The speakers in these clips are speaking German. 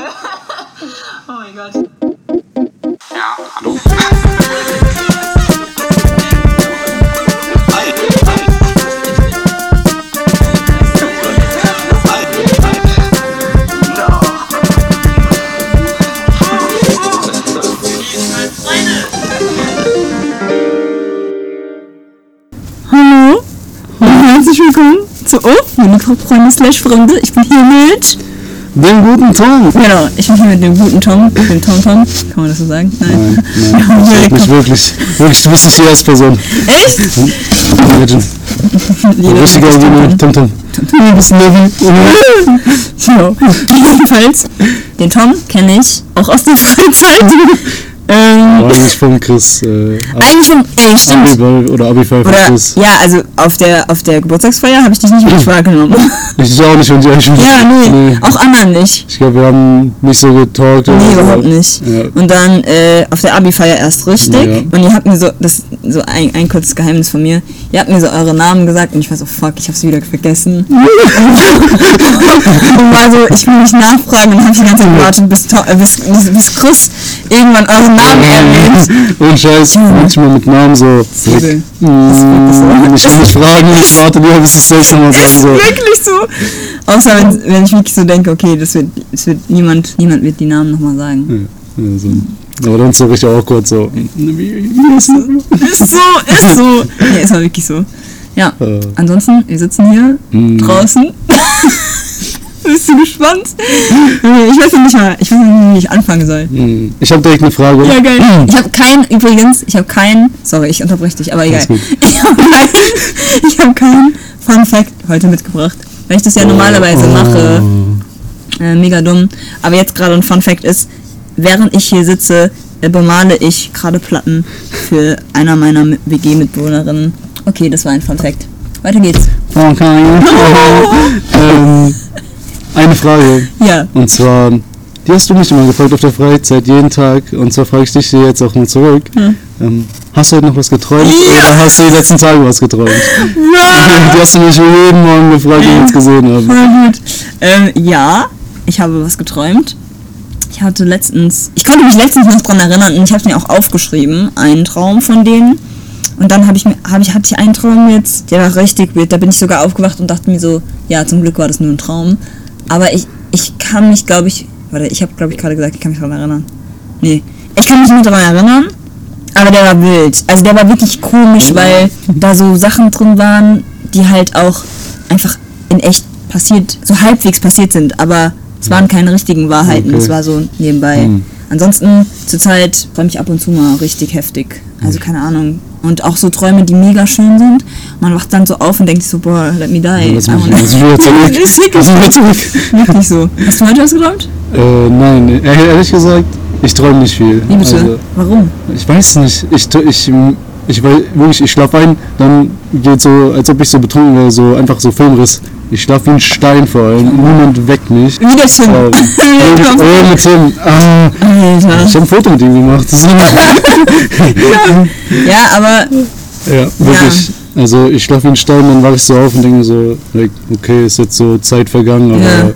oh mein Gott. Ja, hallo. Hallo und herzlich willkommen zu Oh, meine Freunde slash Freunde. Ich bin hier mit. Den guten Ton. Genau, ich bin hier mit dem guten Tom, dem Tom Tom. Kann man das so sagen? Nein. Nein, nein, nicht wirklich. Wirklich, du bist nicht die erste Person. Echt? Legend. Richtiger Tom. Tom Tom. Tom. bist Level. So, jedenfalls, den Tom kenne ich auch aus der Freizeit. Ähm, Eigentlich von Chris. Äh, eigentlich schon, ey, stimmt. Abi oder Abi-Feier von Oder, Chris. ja, also auf der, auf der Geburtstagsfeier habe ich dich nicht wirklich wahrgenommen. Ich auch nicht und die eigentlich ja, nee, auch anderen nicht. Ich glaube, wir haben nicht so getalkt. oder Nee, so. überhaupt nicht. Ja. Und dann äh, auf der Abi-Feier erst richtig. Ja. Und ihr habt mir so, das so ein, ein kurzes Geheimnis von mir. Ihr habt mir so eure Namen gesagt und ich war so, fuck, ich hab's wieder vergessen. und war so, ich will mich nachfragen und hab die ganze Zeit gewartet, bis, äh, bis, bis, bis Chris irgendwann euren Namen erwähnt. Und Scheiß, manchmal mit Namen so. Mm, Ich will nicht fragen, ich warte lieber, bis ich selbst nochmal sage. So. wirklich so. Außer wenn, wenn ich wirklich so denke, okay, das wird, das wird niemand, niemand wird die Namen nochmal sagen. Ja, so. Aber dann ist so richtig awkward so. Ist so, ist so. Nee, ist aber wirklich so. Ja, Äh. ansonsten, wir sitzen hier Mm. draußen. Bist du gespannt? Ich weiß noch nicht mal, ich weiß nicht, wie ich anfangen soll. Hm, Ich habe direkt eine Frage. Ja, geil. Ich habe keinen, übrigens, ich habe keinen, sorry, ich unterbreche dich, aber egal. Ich habe keinen, ich hab keinen Fun Fact heute mitgebracht, weil ich das ja normalerweise Oh. mache. Äh, mega dumm. Aber jetzt gerade ein Fun Fact ist, während ich hier sitze, äh, bemale ich gerade Platten für einer meiner Mi- WG-Mitbewohnerinnen. Okay, das war ein Fun Fact. Weiter geht's. Okay. ähm, eine Frage. Ja. Und zwar, die hast du mich immer gefragt auf der Freizeit, jeden Tag. Und zwar frage ich dich hier jetzt auch mal zurück. Ähm, hast du heute noch was geträumt? Oder hast du die letzten Tage was geträumt? die hast du mich jeden Morgen gefragt, wie wir uns gesehen haben. Voll gut. Ähm, ja, ich habe was geträumt. Ich hatte letztens, ich konnte mich letztens noch dran erinnern und ich habe mir auch aufgeschrieben, einen Traum von denen. Und dann habe ich mir, habe ich, hatte ich einen Traum jetzt, der war richtig weird. Da bin ich sogar aufgewacht und dachte mir so, ja, zum Glück war das nur ein Traum. Aber ich, ich kann mich, glaube ich, warte, ich habe, glaube ich, gerade gesagt, ich kann mich daran erinnern. Nee, ich kann mich nicht daran erinnern, aber der war wild. Also der war wirklich komisch, weil da so Sachen drin waren, die halt auch einfach in echt passiert, so halbwegs passiert sind, aber es waren keine richtigen Wahrheiten, Okay. es war so nebenbei. Hm. Ansonsten zurzeit träume ich ab und zu mal richtig heftig. Also keine Ahnung. Und auch so Träume, die mega schön sind. Man wacht dann so auf und denkt sich so, boah, let me die. Lass mich, I wanna- lass mich wieder zurück. Das ist wirklich Lass mich wieder zurück. Wirklich so. Hast du heute was geträumt? Äh, nein, ehrlich ehrlich gesagt, ich träume nicht viel. Wie bitte? Also, Warum? Ich weiß nicht. Ich, ich, ich, wirklich, ich schlafe ein, dann geht so, als ob ich so betrunken wäre, so einfach so Filmriss. Ich schlafe wie ein Stein vor allem. Niemand weckt mich. Wie der Tim. Ähm, oh, mit Tim. Ah, ich habe ein Foto mit ihm gemacht. Ist Ja, aber ja, wirklich. Also ich schlafe wie ein Stein, dann wache ich so auf und denke so, like, okay, ist jetzt so Zeit vergangen, aber Ja.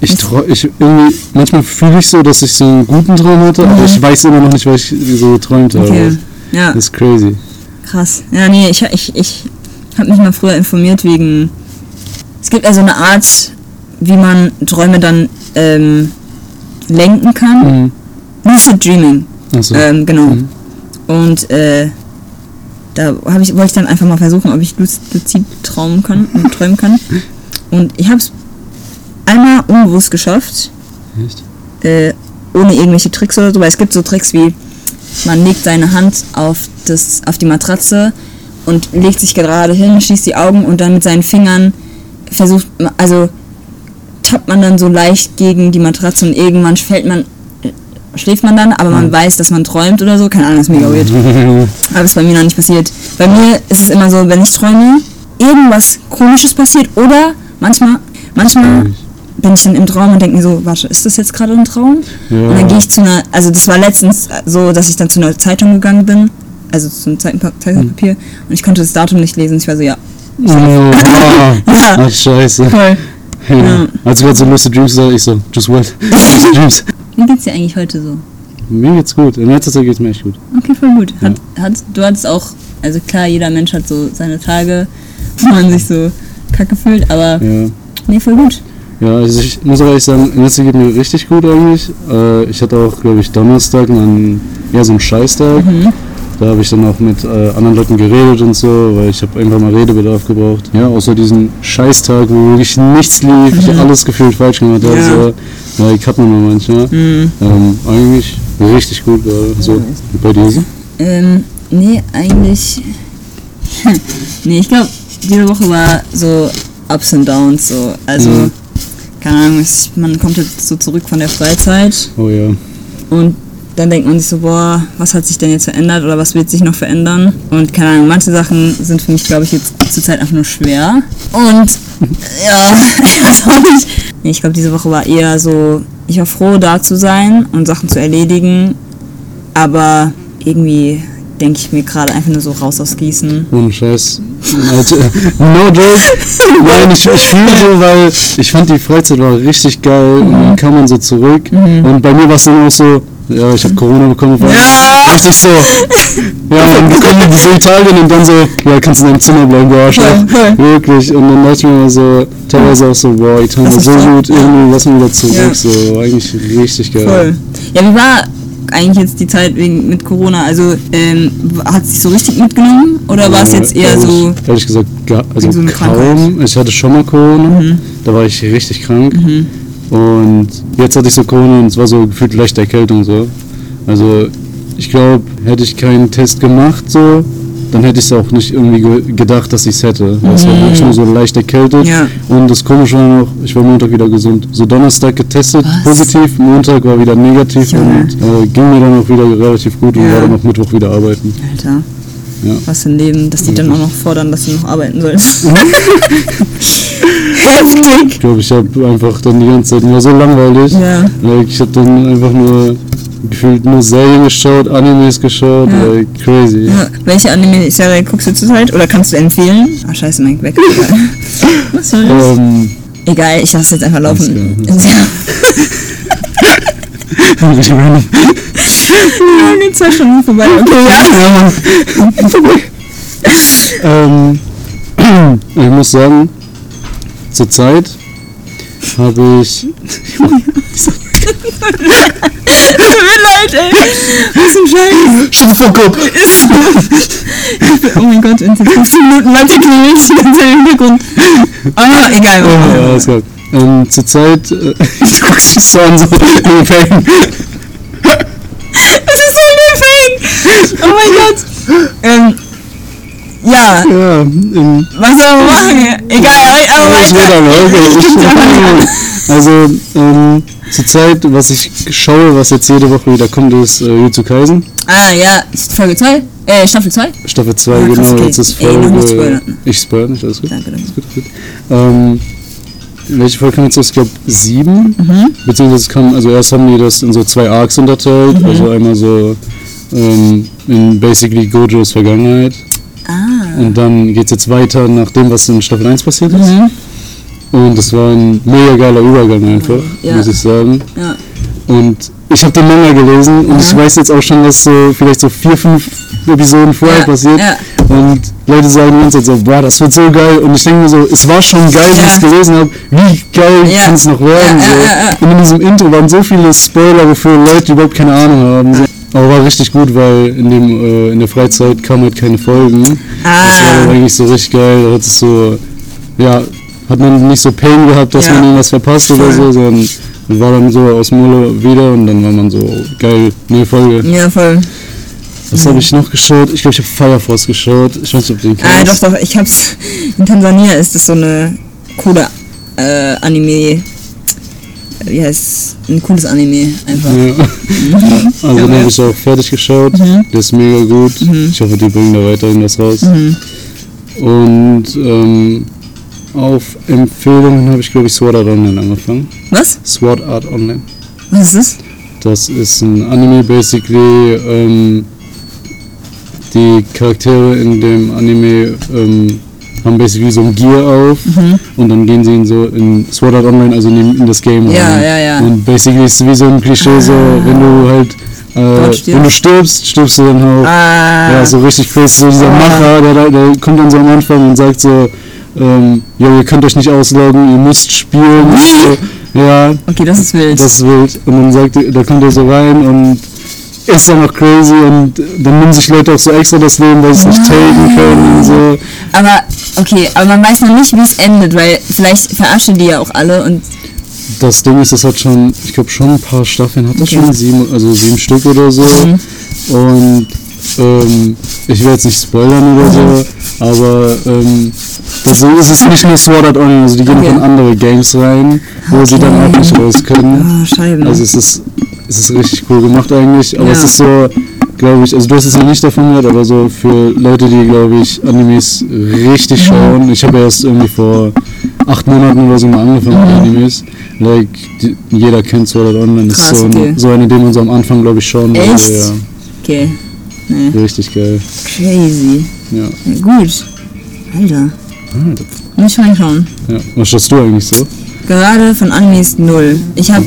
ich, trau- ich irgendwie, manchmal fühle ich so, dass ich so einen guten Traum hatte, aber ich weiß immer noch nicht, was ich so geträumt habe. Mhm. okay. Ja, Das ist crazy. krass. Ja, nee, ich, ich, ich habe mich mal früher informiert wegen. Es gibt also eine Art, wie man Träume dann ähm, lenken kann. Mhm. Lucid Dreaming. Achso. Ähm, genau. Mhm. Und äh, da ich, wollte ich dann einfach mal versuchen, ob ich luc- luzid träumen kann, träumen kann. Und ich habe es einmal unbewusst geschafft, Echt? äh, ohne irgendwelche Tricks oder so, weil es gibt so Tricks wie, man legt seine Hand auf, das, auf die Matratze und legt sich gerade hin, schließt die Augen und dann mit seinen Fingern versucht, also tappt man dann so leicht gegen die Matratze und irgendwann fällt man, schläft man dann, aber man weiß, dass man träumt oder so, keine Ahnung, ist mega weird. Aber das ist bei mir noch nicht passiert. Bei mir ist es immer so, wenn ich träume, irgendwas komisches passiert oder manchmal, manchmal bin ich dann im Traum und denke mir so, warte, ist das jetzt gerade ein Traum? Ja. Und dann gehe ich zu einer, also das war letztens so, dass ich dann zu einer Zeitung gegangen bin, also zum Zeitpa- Zeitungspapier und ich konnte das Datum nicht lesen. Ich war so, ja, Oh, Ja. Ach, scheiße. voll. Ja. Als du gerade so Lucid Dreams gesagt ich so, just what? Lucid Dreams. Wie geht's dir eigentlich heute so? Mir geht's gut. In letzter Zeit geht's mir echt gut. Okay, voll gut. Hat, hat, du hattest auch, also klar, jeder Mensch hat so seine Tage, wo man sich so kacke fühlt, aber Ja. nee, voll gut. Ja, also ich muss aber ehrlich sagen, in letzter Zeit geht mir richtig gut eigentlich. Äh, ich hatte auch, glaube ich, Donnerstag einen, ja, so einen Scheißtag. Da habe ich dann auch mit äh, anderen Leuten geredet und so, weil ich habe einfach mal Redebedarf gebraucht. Ja, außer diesen Scheißtag, wo wirklich nichts lief, ich alles gefühlt falsch gemacht habe. Ja. So. Ja, ich hatte man manchmal. Mhm. Ähm, eigentlich richtig gut gerade. So, und bei dir so? Ähm, nee, eigentlich. nee, ich glaube, diese Woche war so Ups und Downs, so. Also, Mhm. keine Ahnung, man kommt jetzt so zurück von der Freizeit Oh ja. und dann denkt man sich so, boah, was hat sich denn jetzt verändert oder was wird sich noch verändern? Und keine Ahnung, manche Sachen sind für mich, glaube ich, jetzt zurzeit einfach nur schwer. Und ja, ich weiß auch nicht. Nee, ich glaube, diese Woche war eher so, ich war froh, da zu sein und Sachen zu erledigen, aber irgendwie denke ich mir gerade einfach nur so raus aus Gießen. Ohne Scheiß. Also, no joke. Nein, ich, ich fühle so, weil ich fand die Freizeit war richtig geil und dann kam man so zurück und bei mir war es dann auch so, ja, ich habe Corona bekommen. Ja. Richtig so. Ja, man bekommt so Italien und dann so, ja, kannst du in deinem Zimmer bleiben, du Arschloch. Wirklich. Und dann dachte ich mir immer so, teilweise auch so, boah, Italien ist so gut, irgendwie lass mal wieder zurück. Ja. So, eigentlich richtig geil. Voll. Ja, wie war eigentlich jetzt die Zeit wegen mit Corona? Also, ähm, hat es dich so richtig mitgenommen oder war es jetzt eher ehrlich, so. Ehrlich gesagt, also so kaum. Krankheit? Ich hatte schon mal Corona, da war ich richtig krank. Und jetzt hatte ich so Corona und es war so gefühlt leichte Erkältung so. Also ich glaube, hätte ich keinen Test gemacht so, dann hätte ich es auch nicht irgendwie ge gedacht, dass ich es hätte. Es war wirklich nur so leicht erkältet. Ja. Und das Komische war noch, ich war Montag wieder gesund. So Donnerstag getestet, Was? positiv, Montag war wieder negativ Junge. und äh, ging mir dann auch wieder relativ gut und Ja. war dann auch Mittwoch wieder arbeiten. Alter. Ja. Was ein Leben, dass die dann auch noch fordern, dass du noch arbeiten sollst. Heftig! Ich glaube, ich habe einfach dann die ganze Zeit, war so langweilig. Ja. Like, ich habe dann einfach nur gefühlt nur Serien geschaut, Animes geschaut, Ja. like, crazy. Ja, welche Anime-Serie guckst du zurzeit? Oder kannst du empfehlen? Ah, scheiße, mein weg. Egal. Was soll das? Ähm, Egal, ich lasse jetzt einfach laufen. Ja, die zwei Stunden vorbei. Okay, ja. ähm, ich muss sagen, zurzeit habe ich. Tut mir leid, ey. Was ein Scheiß. Shut the fuck up! Oh mein Gott, in 15 Minuten die Mädchen ganz im Hintergrund. Ah, egal. Oh, ja, alles klar. Ähm, zurzeit. Äh, du guckst mich so an, so. den Ferien. Das ist so ein Oh mein Gott. Ähm, ja, ja, ähm, was soll man machen? Egal, aber ich weiter. aber, okay. Ich, also, ähm, zurzeit, was ich schaue, was jetzt jede Woche wieder kommt, ist äh, Jujutsu Kaisen. Ah, ja, Folge 2. Äh, Staffel 2? Staffel 2, Ah, genau, okay. jetzt ist Ey, Folge... spoilern. Ich spoilere nicht, alles gut. Danke, danke. Gut, gut. Ähm, welche Folge kommt jetzt? Ich glaube sieben. Mhm. Beziehungsweise es kam, also erst haben die das in so zwei Arcs unterteilt. Mhm. Also einmal so ähm, in basically Gojos Vergangenheit. Ah. Und dann geht es jetzt weiter nach dem, was in Staffel 1 passiert ist. Mhm. Und das war ein mega geiler Übergang einfach, Ja. muss ich sagen. Ja. Und ich habe den Manga gelesen und ich weiß jetzt auch schon, was so vielleicht so vier, fünf Episoden vorher Ja, passiert. Und Leute sagen ganze Zeit so, boah, das wird so geil. Und ich denke mir so, es war schon geil, wie ich es gelesen habe. Wie geil kann es noch werden? So. Und in diesem Intro waren so viele Spoiler, wofür Leute überhaupt keine Ahnung haben. So. Aber war richtig gut, weil in, dem, äh, in der Freizeit kamen halt keine Folgen. Das war Ah. eigentlich so richtig geil. Da hat es so, ja, hat man nicht so Pain gehabt, dass Ja. man irgendwas verpasst oder Voll. so, sondern war dann so aus Urlaub wieder und dann war man so, geil, neue Folge. Ja, voll. Was habe ich noch geschaut? Ich glaube, ich habe Fire Force geschaut. Ich weiß nicht, ob du den Ah, kennst. doch, doch, ich hab's. In Tansania ist das so eine coole äh, Anime. Wie heißt Ein cooles Anime einfach. Ja. Also den Ja. habe ich auch fertig geschaut. Mhm. Der ist mega gut. Ich hoffe, die bringen da weiterhin was raus. Mhm. Und ähm, auf Empfehlungen habe ich, glaube ich, Sword Art Online angefangen. Was? Sword Art Online. Was ist das? Das ist ein Anime, basically. Ähm, die Charaktere in dem Anime ähm, haben basically so ein Gear auf und dann gehen sie in so in Sword Art Online, also in, in das Game Mhm. Ja, rein. ja, ja. Und basically ist es wie so ein Klischee, so wenn du halt äh, wenn du stirbst, stirbst du dann auch. Ah. Ja, so richtig crazy. So dieser Ah. Macher, der, der kommt dann so am Anfang und sagt so, ähm, ja, ihr könnt euch nicht ausloggen, ihr müsst spielen. So, ja, Okay, das ist wild. das ist wild. Und dann sagt, da kommt er so rein und ist dann noch crazy und dann nehmen sich Leute auch so extra das Leben, weil sie es nicht taken können und so. aber, okay, aber man weiß noch nicht, wie es endet, weil vielleicht verarschen die ja auch alle und Das Ding ist, das hat schon, ich glaube schon ein paar Staffeln, hat das Okay. Mhm. schon sieben, also sieben Stück oder so. Und ähm, ich will jetzt nicht spoilern oder so, aber ähm, so ist es nicht nur Sword Art Online, also die gehen Okay. in andere Games rein, wo sie dann auch nicht raus können. Oh, Scheiben. Also es ist, es ist richtig cool gemacht eigentlich, aber Ja. es ist so, glaube ich, also du hast es noch nicht davon gehört, aber so für Leute, die, glaube ich, Animes richtig schauen, ich habe erst irgendwie vor acht Monaten oder so mal angefangen mit Animes, like, die, jeder kennt Sword Art Online, das ist Krass, so, okay. eine, so eine, die man so am Anfang, glaube ich, schauen würde, ja. okay. Nee. Richtig geil, Crazy. ja. Gut. Alter. Ah, Muss ich reinschauen. ja. Was schaust du eigentlich so? Gerade von Animes null. Ich habe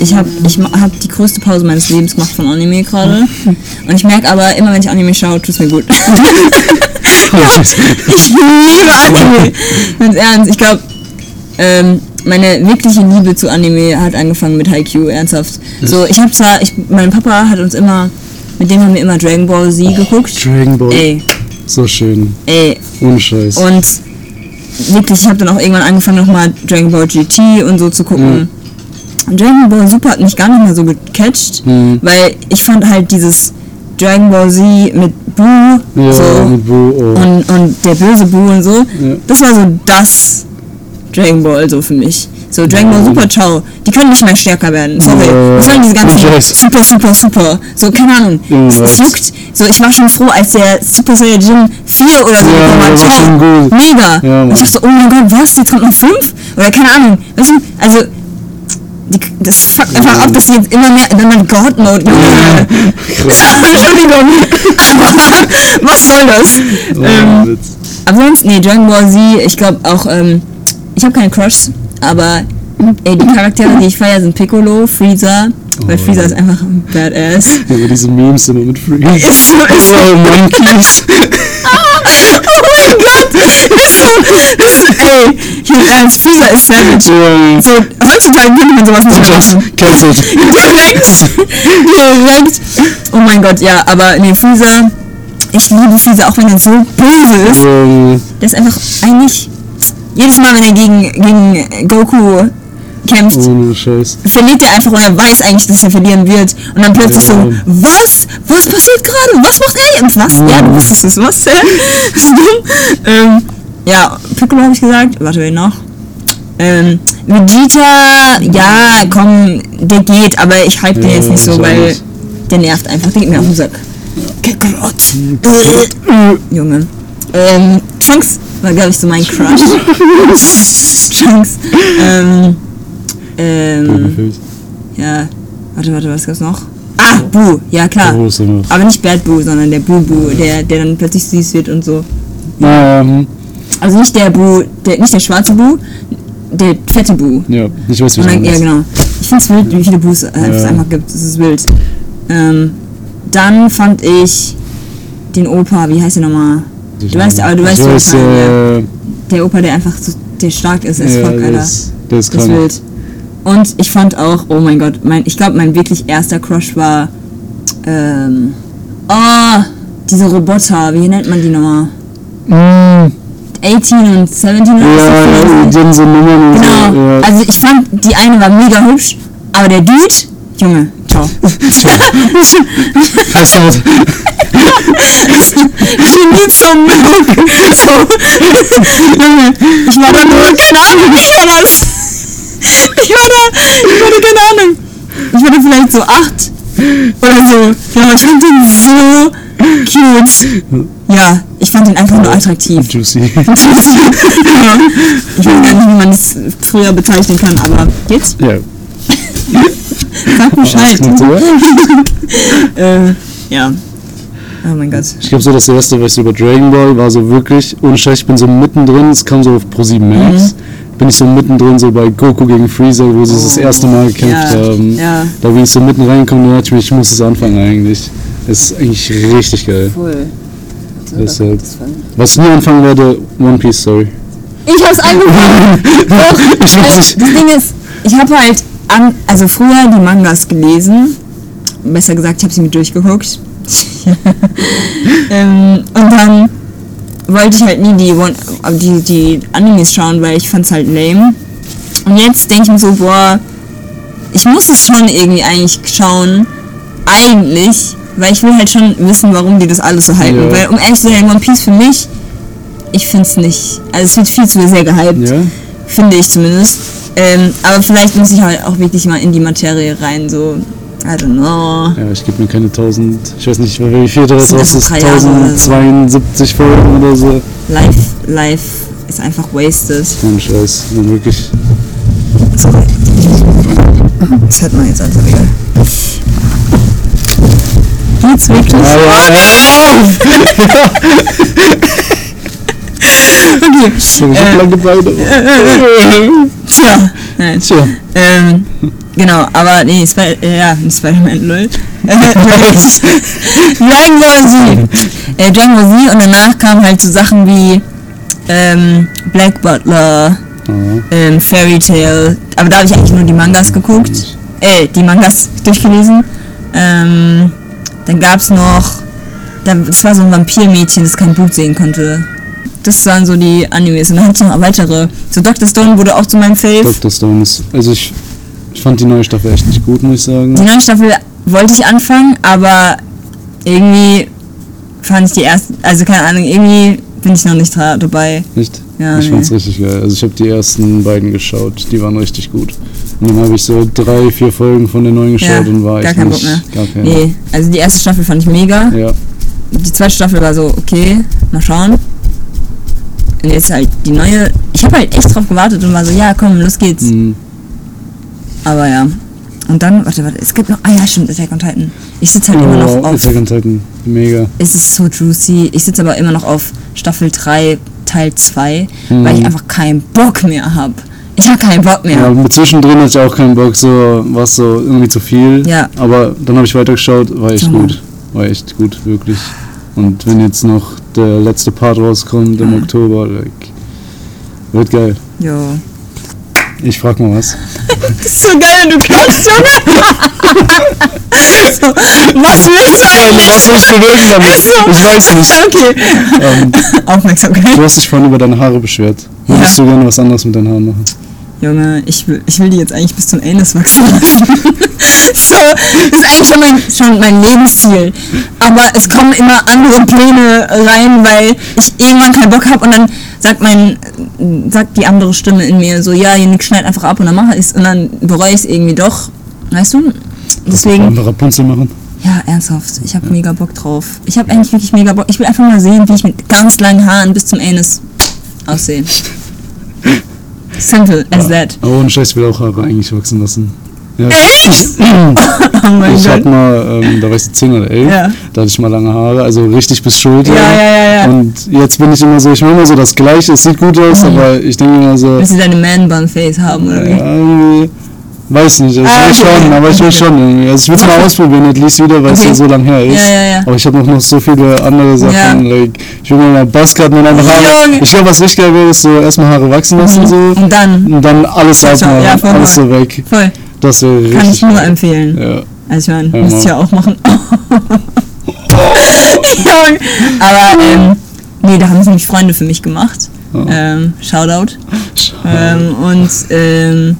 ich hab, ich hab die größte Pause meines Lebens gemacht von Anime gerade. Und ich merke aber, immer wenn ich Anime schaue, tut es mir gut. ich liebe Anime. Ganz ernst. Ich glaube, ähm, meine wirkliche Liebe zu Anime hat angefangen mit Haikyuu, ernsthaft. So, ich habe zwar, ich, mein Papa hat uns immer, mit dem haben wir immer Dragon Ball Z geguckt. Dragon Ball, Ey, so schön, ey, ohne Scheiß. und wirklich, ich habe dann auch irgendwann angefangen, nochmal Dragon Ball GT und so zu gucken. Und Dragon Ball Super hat mich gar nicht mehr so gecatcht, Mhm. weil ich fand halt dieses Dragon Ball Z mit Boo ja, so mit Boo, oh. und, und der böse Boo und so, das war so das Dragon Ball so für mich. So Dragon Ball Super, ciao. Die können nicht mehr stärker werden. Sorry. Ja. Was sollen diese ganzen super, super, super. So, keine Ahnung. Ja, Es, juckt. So, ich war schon froh, als der Super Saiyajin 4 oder so Ja, gekommen hat. Ciao. Mega. Ja, und ich dachte, oh mein Gott, was? Jetzt kommt noch 5? Oder keine Ahnung. Weißt du, also, die, das fuckt einfach ab, dass sie jetzt immer mehr in einen God-Mode. Aber, was soll das? Oh, ähm, aber sonst, nee, Dragon Ball Z, ich glaube auch, ähm, ich habe keine Crushs, aber ey, die Charaktere, die ich feiere, sind Piccolo, Freezer, weil Oh. Freezer ist einfach ein Badass. Ja, diese Memes immer mit Freeze. Ist so, ist so. Oh, Monkeys. Oh mein Gott! Ist so, ist, ey, hier, äh, Freezer ist savage. So, heutzutage könnte man sowas nicht machen. cancelled. Direkt! Direkt! Oh mein Gott, ja, aber nee, Freezer, ich liebe Freezer, auch wenn er so böse ist. Ähm, Der ist einfach eigentlich jedes Mal, wenn er gegen, gegen Goku kämpft, ohne Scheiß. verliert er einfach und er weiß eigentlich, dass er verlieren wird. Und dann plötzlich Ja. so, was? Was passiert gerade? Was macht er jetzt? Was? Ja, du wusstest es. Was? Ähm, ja, Piccolo habe ich gesagt. Warte, wen noch? Ähm, Vegeta, ja, komm, der geht, aber ich hype den Ja, jetzt nicht so, weil der nervt einfach. Der geht mir auf den Sack. Kakarot. Äh, Junge. Ähm, Trunks war, glaube ich, so mein Crush. Trunks. Ähm, ähm, ja, warte, warte, was gab's noch? Ah, Boo, ja klar. Aber nicht Bad Boo, sondern der Boo Boo, der, der dann plötzlich süß wird und so. Ähm, Also nicht der Boo, der, nicht der schwarze Boo, der fette Boo. ja, ich weiß, dann, ja, genau. Ich find's wild, wie viele Boos äh, es Ja. einfach gibt. Das ist wild. Ähm, dann fand ich den Opa, wie heißt der nochmal? Du weißt, aber du weißt, was ich meine, äh, Der Opa, der einfach so, der stark ist als ja, fuck, der Alter. ist, der ist Das ist krank. wild. Und ich fand auch, oh mein Gott, mein, ich glaube, mein wirklich erster Crush war, ähm, oh, diese Roboter, wie nennt man die nochmal? Mm, 18 und 17 oder ja, ja, so. haben so Nummern und Genau, so. Ja. also ich fand, die eine war mega hübsch, aber der Dude, Junge, ciao. Pass auf. She needs some milk. So, Junge, ich war da nur, keine Ahnung, das? Ich war da, ich war da, keine Ahnung. Ich war da vielleicht so acht oder so. Ja, aber ich fand den so cute. Ja, ich fand ihn einfach nur attraktiv. Juicy. ja. Ich weiß gar nicht, wie man das früher bezeichnen kann, aber jetzt ja. Sag Bescheid. So. äh, ja. Oh mein Gott. Ich glaube so, das erste, was über Dragon Ball war so wirklich, ohne Scheiß, ich bin so mittendrin, es kam so auf Pro 7 Max, Mhm. bin ich so mittendrin so bei Goku gegen Freezer, wo sie das erste Mal gekämpft Oh, ja, haben. ja. Da bin ich so mitten reingekommen, da dachte ich mir, ich muss es anfangen eigentlich. Es ist eigentlich richtig geil. Cool. Deshalb. Was ich nie anfangen werde, One Piece Story. Ich hab's angefangen. Doch, Ich weil weiß das nicht. Ding ist, ich habe halt an, also früher die Mangas gelesen. Besser gesagt, ich habe sie mit durchgeguckt. ähm, und dann wollte ich halt nie die, One, die, die Animes schauen, weil ich fand's halt lame. Und jetzt denke ich mir so, boah, ich muss es schon irgendwie eigentlich schauen. Eigentlich, weil ich will halt schon wissen, warum die das alles so hypen. Ja. Weil, um ehrlich zu sein, One Piece für mich, ich find's nicht. Also es wird viel zu sehr gehypt Ja? finde ich zumindest. Ähm, aber vielleicht muss ich halt auch wirklich mal in die Materie rein, so, I don't know. Ja, ich gebe mir keine 1000, ich weiß nicht, wie viel das sind ist, einfach drei Jahre oder so. 1072 Folgen oder so. Life, life ist einfach wasted. Kein Scheiß, dann wirklich. Sorry. Das hört man jetzt einfach wieder. Geht's wirklich? Ah, ja, Okay. So, so Äh, lange Beine. Tja, nein. Tja, Ähm, genau, aber nee, Sp äh, ja, Spider-Man, lol. Dragon Ball Z. Äh, Dragon Ball Z und danach kamen halt so Sachen wie ähm, Black Butler, ah, ähm, Fairy Tale. Aber da habe ich eigentlich nur die Mangas geguckt. Äh, die Mangas durchgelesen. Ähm, dann gab's noch, da- das war so ein Vampirmädchen, das kein Blut sehen konnte. Das waren so die Animes. Und dann hatte ich noch weitere. So Dr. Stone wurde auch zu meinem Fave. Dr. Stone ist, also ich, ich fand die neue Staffel echt nicht gut, muss ich sagen. Die neue Staffel wollte ich anfangen, aber irgendwie fand ich die erste, also keine Ahnung, irgendwie bin ich noch nicht dabei. Nicht? Ja, ich nee. fand's richtig geil. Also ich habe die ersten beiden geschaut, die waren richtig gut. Und dann habe ich so drei, vier Folgen von der neuen geschaut und war gar keinen Bock nicht, mehr. Gar keinen. Nee, also die erste Staffel fand ich mega. Ja, Die zweite Staffel war so, okay, mal schauen. Und jetzt halt die neue. Ich habe halt echt drauf gewartet und war so, ja, komm, los geht's. mhm. Aber ja. Und dann, warte, warte, es gibt noch, ah ja, stimmt, Attack on Titan. Ich sitze halt immer noch oh, auf, Attack on Titan, mega. es ist so juicy. Ich sitze aber immer noch auf Staffel 3, Teil 2, weil ich Mhm. einfach keinen Bock mehr habe. Ich habe keinen Bock mehr. Ja, zwischendrin hatte ich auch keinen Bock, so war es so irgendwie zu viel. Ja. Aber dann habe ich weitergeschaut, war echt Hammer. gut. War echt gut, wirklich. Und wenn jetzt noch der letzte Part rauskommt im Mhm. Oktober, like, wird geil. Jo. Ich frag mal was. Das ist so geil, wenn du klatschst, Junge. so, was willst du eigentlich? Was soll ich bewirken damit? So. Ich weiß nicht. Okay. Ähm, Aufmerksamkeit. du hast dich vorhin über deine Haare beschwert. Würdest Ja. du gerne was anderes mit deinen Haaren machen? Junge, ich will, ich will die jetzt eigentlich bis zum Anus wachsen lassen. so, das ist eigentlich schon mein, schon mein Lebensziel. Aber es kommen immer andere Pläne rein, weil ich irgendwann keinen Bock habe und dann sagt mein, sagt die andere Stimme in mir so, ja, Janik, schneid einfach ab und dann mache ich es und dann bereue ich es irgendwie doch. Weißt du? Deswegen, Einfach Rapunzel machen? ja, ernsthaft, ich habe mega Bock drauf. Ich habe eigentlich wirklich mega Bock. Ich will einfach mal sehen, wie ich mit ganz langen Haaren bis zum Anus aussehe. Simple as that. Oh, und Scheiß, ich will auch Haare eigentlich wachsen lassen. Ja. Echt? oh mein Ich Gott. hab mal, ähm, da war ich so 10 oder 11, Ja. da hatte ich mal lange Haare, also richtig bis Schulter. Ja, ja, ja, ja. Und jetzt bin ich immer so, ich mache immer so das Gleiche, es sieht gut aus, Mhm. aber ich denke immer so, Willst du deine Man-Bun-Face haben, oder wie? ja, weiß nicht, also Ah, ich will okay. schon, aber ich will schon irgendwie. Also ich will es mal ausprobieren, at least wieder, weil es Okay. ja so lang her ist. Ja, ja, ja. Aber ich habe auch noch so viele andere Sachen, Ja. like, ich will mir mal Buzzcut und einfach Haare, ich glaube, was richtig geil wäre, ist so erstmal Haare wachsen lassen so. Und dann, Und dann alles Ja, abmachen, ja, voll alles so weg. voll, Das wäre richtig kann ich nur empfehlen. Ja. Also meine, Ja, müsst ihr auch machen. Junge. Aber, ähm, nee, da haben es nämlich Freunde für mich gemacht. Oh. Ähm, Shoutout. Ähm, und, ähm,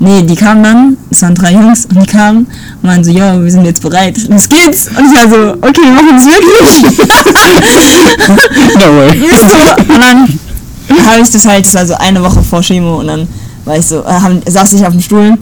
nee, die kamen dann, es waren drei Jungs, und die kamen und waren so, yo, wir sind jetzt bereit, los geht's. Und ich war so, okay, wir machen es wirklich. No way. So. Und dann habe ich das halt, das war so eine Woche vor Chemo und dann war ich so, äh, haben, saß ich auf dem Stuhl,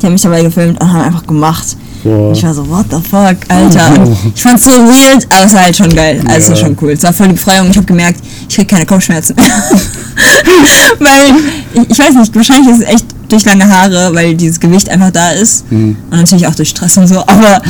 die haben mich dabei gefilmt und haben einfach gemacht. Und ich war so, what the fuck, Alter. Und ich fand's so weird, aber es war halt schon geil. Also es war Ja. schon cool. Es war voll die Befreiung. Ich habe gemerkt, ich krieg keine Kopfschmerzen mehr. weil, ich, ich weiß nicht, wahrscheinlich ist es echt durch lange Haare, weil dieses Gewicht einfach da ist. Mhm. Und natürlich auch durch Stress und so. Aber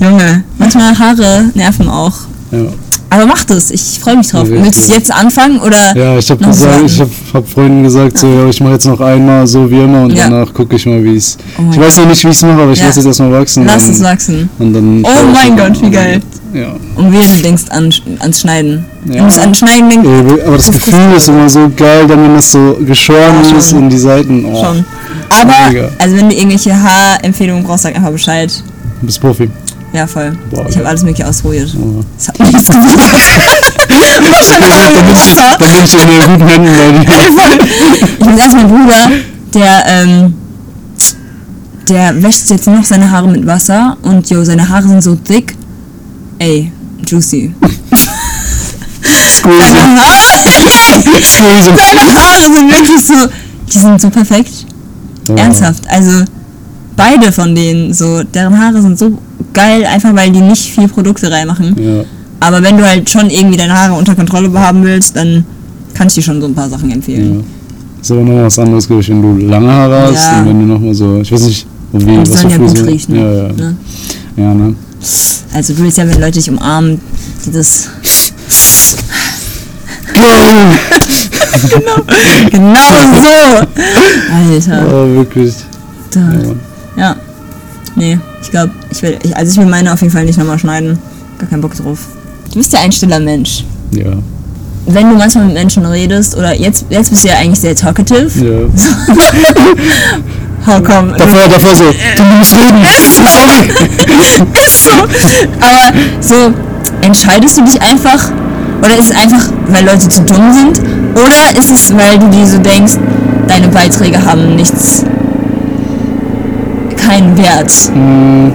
Junge, manchmal Haare nerven auch. Ja. Aber mach das, ich freue mich drauf. Ja, Willst du jetzt anfangen oder? Ja, ich habe gesagt, ich habe hab Freunden gesagt, so, ja, ich mache jetzt noch einmal so wie immer und Ja. danach gucke ich mal, wie es. Oh ich weiß noch nicht, wie ich es mache, aber ich Ja. lasse es erstmal wachsen. Lass es wachsen. Und dann Oh mein Gott, wie geil. Ja. Und wie du denkst an, ans Schneiden. Ja. Du musst an Schneiden denken. Ey, Aber das Gefühl ist immer so geil, dann wenn das so geschoren Ja, schon. ist in die Seiten. Oh, Schon. Aber, Mega. also wenn du irgendwelche Haarempfehlungen brauchst, sag einfach Bescheid. Du bist Profi. Ja, voll. Boah, ich habe alles mögliche ausprobiert. Oh. Das hat nichts Wasser. Dann bin ich in guten Händen bei dir. Ich muss erst mein Bruder, der, ähm, der wäscht jetzt noch seine Haare mit Wasser und jo, seine Haare sind so dick. Ey, juicy. Squeeze. Seine Haare, seine Haare sind wirklich so, die sind so perfekt. Oh. Ernsthaft. Also beide von denen, so, deren Haare sind so geil, einfach weil die nicht viel Produkte reinmachen. Ja. Aber wenn du halt schon irgendwie deine Haare unter Kontrolle haben willst, dann kann ich dir schon so ein paar Sachen empfehlen. ja. Ist aber noch was anderes, glaube ich, wenn du lange Haare hast Ja. und wenn du nochmal so, ich weiß nicht, ob die was sollen ja gut riechen. Ja, ja. Ne? ja ne? Also du willst ja, wenn Leute dich umarmen, die das genau so. Alter. Oh, wirklich. Da. Ja. Ja. Nee, ich glaube, ich will, ich, also ich will meine auf jeden Fall nicht nochmal schneiden. Gar keinen Bock drauf. Du bist ja ein stiller Mensch. Ja. Wenn du manchmal mit Menschen redest, oder jetzt, jetzt bist du ja eigentlich sehr talkative. ja. How come? Davor, davor so, du musst reden. ist so. Aber so, entscheidest du dich einfach? Oder ist es einfach, weil Leute zu dumm sind? Oder ist es, weil du dir so denkst, deine Beiträge haben nichts, keinen Wert? Mm,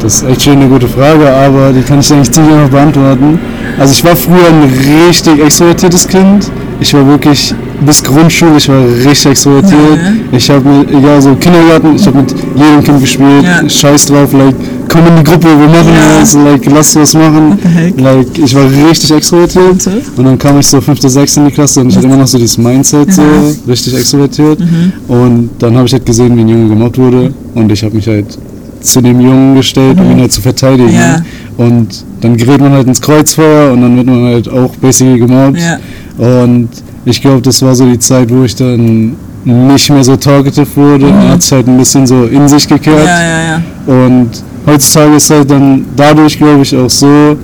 Das ist echt schon eine gute Frage, aber die kann ich eigentlich ziemlich beantworten. Also ich war früher ein richtig extrovertiertes Kind. Ich war wirklich bis Grundschule, ich war richtig extrovertiert. Ja. Ich habe mit, egal so Kindergarten, ich habe mit jedem Kind gespielt. Ja. Scheiß drauf, like, komm in die Gruppe, wir machen Ja. was, like, lass was machen. Like, ich war richtig extrovertiert. Und dann kam ich so fünfte, sechste in die Klasse und ich hatte immer noch so dieses Mindset, so richtig extrovertiert. Mhm. Und dann habe ich halt gesehen, wie ein Junge gemobbt wurde und ich habe mich halt zu dem Jungen gestellt, um ihn halt zu verteidigen. Mhm. Ja. Und dann gerät man halt ins Kreuzfeuer und dann wird man halt auch basically gemobbt. Ja. Und ich glaube, das war so die Zeit, wo ich dann nicht mehr so talkative wurde. Man hat sich halt ein bisschen so in sich gekehrt. Mhm. Ja, ja, ja. Und heutzutage ist halt dann dadurch, glaube ich, auch so,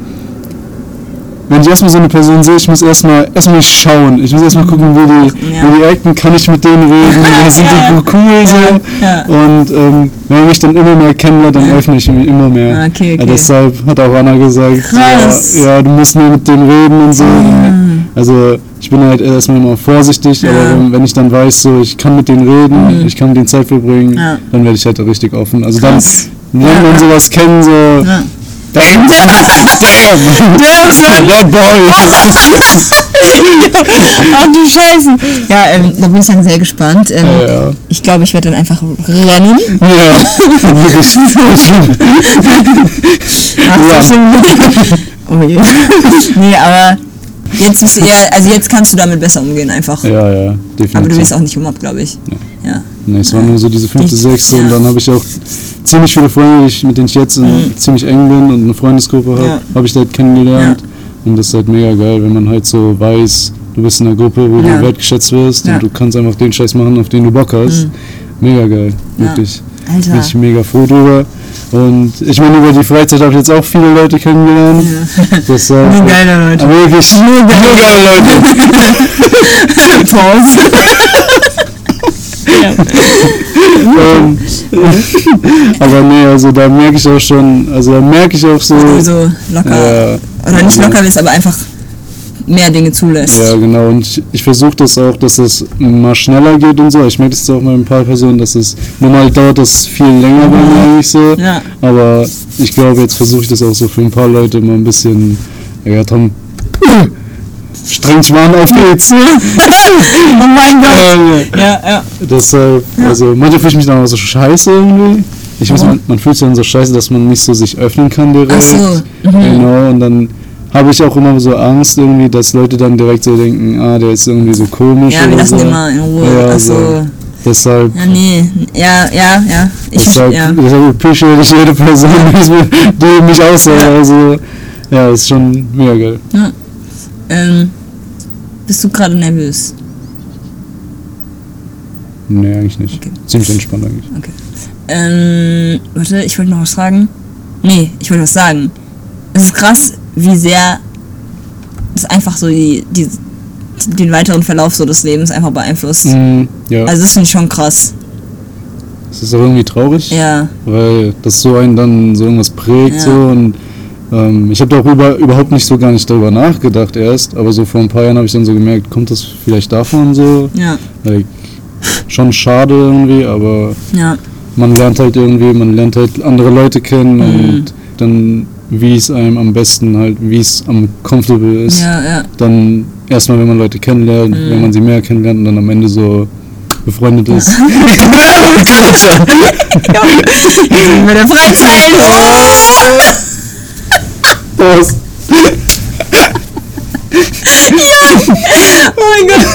wenn ich erstmal so eine Person sehe, ich muss erstmal erstmal schauen. Ich muss erstmal gucken, wie die, Ja. wie die acten, kann ich mit denen reden, Ja. sind die cool so. Ja. Und ähm, wenn man mich dann immer mehr kennenlernt, dann öffne ich mich immer mehr. Ah, okay, Ja, okay. deshalb hat auch Anna gesagt, ja, ja, du musst mehr mit denen reden und so. Also ich bin halt erstmal immer vorsichtig, Ja. aber wenn, ich dann weiß, so ich kann mit denen reden, ich kann mit denen Zeit verbringen, Ja. dann werde ich halt richtig offen. Also dann Krass. lernt man sowas kennen, so Ja. Damn, damn, Damn, son. that boy. Ach du Scheiße. Ja, ähm, da bin ich dann sehr gespannt. Ähm, ja, Ich glaube, ich werde dann einfach rennen. ja, wirklich. Ach, Ja. so schlimm. Oh je. nee, aber jetzt ist eher, also jetzt kannst du damit besser umgehen einfach. ja, ja, definitiv. Aber du wirst auch nicht gemobbt, glaube ich. Ja. Nee, es war nur so diese fünfte, sechste ja. und dann habe ich auch ziemlich viele Freunde, mit denen ich jetzt äh, ziemlich eng bin und eine Freundesgruppe habe, Mhm. Ja. habe ich da halt kennengelernt. Und das ist halt mega geil, wenn man halt so weiß, du bist in einer Gruppe, wo Ja. du wertgeschätzt wirst Ja. und du kannst einfach den Scheiß machen, auf den du Bock hast. Mega geil, Ja. wirklich. Alter. Bin ich mega froh drüber. Und ich meine, über die Freizeit habe ich jetzt auch viele Leute kennengelernt. Das, äh, Nur geile Leute. Wirklich, nur geile Leute. Pause. ähm, aber nee, also da merke ich auch schon, also da merke ich auch so. Wo du so locker. Ja, Oder nicht locker bist, aber einfach mehr Dinge zulässt. ja, genau. Und ich, ich versuche das auch, dass es mal schneller geht und so. Ich merke das auch bei ein paar Personen, dass es normal dauert das viel länger bei mir eigentlich so. Ja. Aber ich glaube, jetzt versuche ich das auch so für ein paar Leute mal ein bisschen. Ja, Tom. An, auf geht's. Oh mein Gott. Ähm, Ja, ja. Deshalb, also manchmal fühle ich mich dann auch so scheiße irgendwie. Ich weiß, man, man fühlt sich dann so scheiße, dass man nicht so sich öffnen kann direkt. Ach so, mhm. Genau, und dann habe ich auch immer so Angst irgendwie, dass Leute dann direkt so denken, ah, der ist irgendwie so komisch. Ja, wir lassen so. den mal in Ruhe. Ja, Ach so. so. Deshalb, Ja, nee. Ja, ja, ja. Ich deshalb, ja. deshalb appreciate ich jede Person, die mich aushält. Ja. Also, ja, ist schon mega geil. ja. Ähm, bist du gerade nervös? Nee, eigentlich nicht. Okay. Ziemlich entspannt eigentlich. Okay. Ähm, warte, ich wollte noch was fragen. Nee, ich wollte was sagen. Es ist krass, wie sehr es einfach so die, die, den weiteren Verlauf so des Lebens einfach beeinflusst. Mhm, ja, Also das finde ich schon krass. es ist auch irgendwie traurig, Ja, weil das so einen dann so irgendwas prägt Ja. so und ähm, ich habe da auch über, überhaupt nicht so gar nicht darüber nachgedacht erst, aber so vor ein paar Jahren habe ich dann so gemerkt, kommt das vielleicht davon so? ja, Like, schon schade irgendwie, aber ja, man lernt halt irgendwie, man lernt halt andere Leute kennen Mhm. und dann wie es einem am besten halt, wie es am comfortable ist. ja, ja. Dann erstmal, wenn man Leute kennenlernt, Mhm. wenn man sie mehr kennenlernt und dann am Ende so befreundet ist. Bei der Freizeit! Was? Oh mein Gott!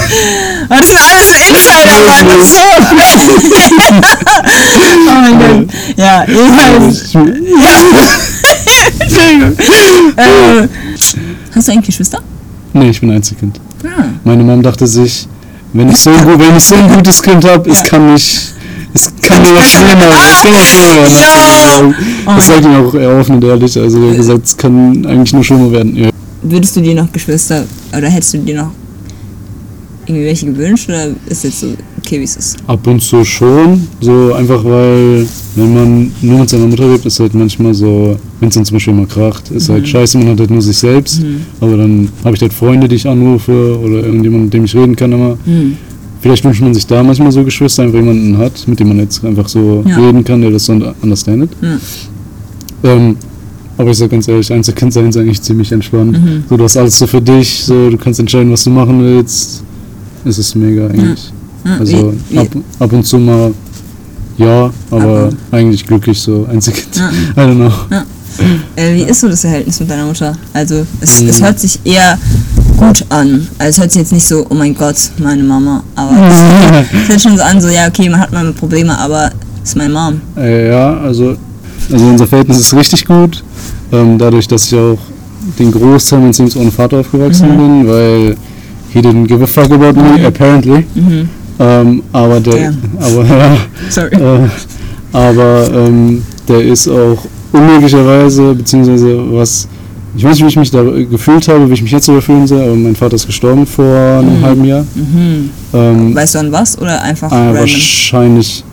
Das sind alles Insider, Mann! oh mein Gott! Ja, jedenfalls. Entschuldigung. Äh, hast du eigentlich Geschwister? Nee, ich bin Einzelkind. Ja. Meine Mom dachte sich, wenn ich so ein, gut, wenn ich so ein gutes Kind habe, es Ja. kann nicht, es kann nur noch schlimmer werden. Es kann nur schlimmer werden. Ja. Oh Das sagt ihm auch offen und ehrlich. Also er hat gesagt, es kann eigentlich nur schlimmer werden. Ja. Würdest du dir noch Geschwister oder hättest du dir noch irgendwie welche gewünscht oder ist jetzt so okay, wie es ist? Ab und zu schon, so einfach weil, wenn man nur mit seiner Mutter lebt, ist halt manchmal so, wenn es dann zum Beispiel mal kracht, ist halt scheiße, man hat halt nur sich selbst, aber dann habe ich halt Freunde, die ich anrufe oder irgendjemanden, mit dem ich reden kann immer. Hm. Vielleicht wünscht man sich da manchmal so Geschwister, einfach jemanden hat, mit dem man jetzt einfach so Ja. reden kann, der das so understandet. Ja. Ähm, aber ich sag ganz ehrlich, Einzelkind sein ist eigentlich ziemlich entspannt. Mhm. So, du hast alles so für dich, so, du kannst entscheiden, was du machen willst. Es ist mega eigentlich. Ja, Also wie, wie, ab, ab und zu mal ja, aber Aber- eigentlich glücklich so Einzelkind. I don't know. Äh, wie ist so das Verhältnis mit deiner Mutter? Also es, Mhm. es hört sich eher gut an. Also es hört sich jetzt nicht so, oh mein Gott, meine Mama, aber es, hört schon so an, so ja okay, man hat mal Probleme, aber es ist meine Mom. Äh, ja, also, also unser Verhältnis ist richtig gut. Ähm, dadurch, dass ich auch den Großteil meines Lebens ohne Vater aufgewachsen Mhm. bin, weil he didn't give a fuck about me, apparently. Mhm. Ähm, aber der, Damn. aber ja, Sorry. äh, aber ähm, der ist auch unmöglicherweise, beziehungsweise was, ich weiß nicht, wie ich mich da gefühlt habe, wie ich mich jetzt so fühlen soll, aber mein Vater ist gestorben vor einem Mhm. halben Jahr. Mhm. Ähm, Weißt du an was oder einfach äh, wahrscheinlich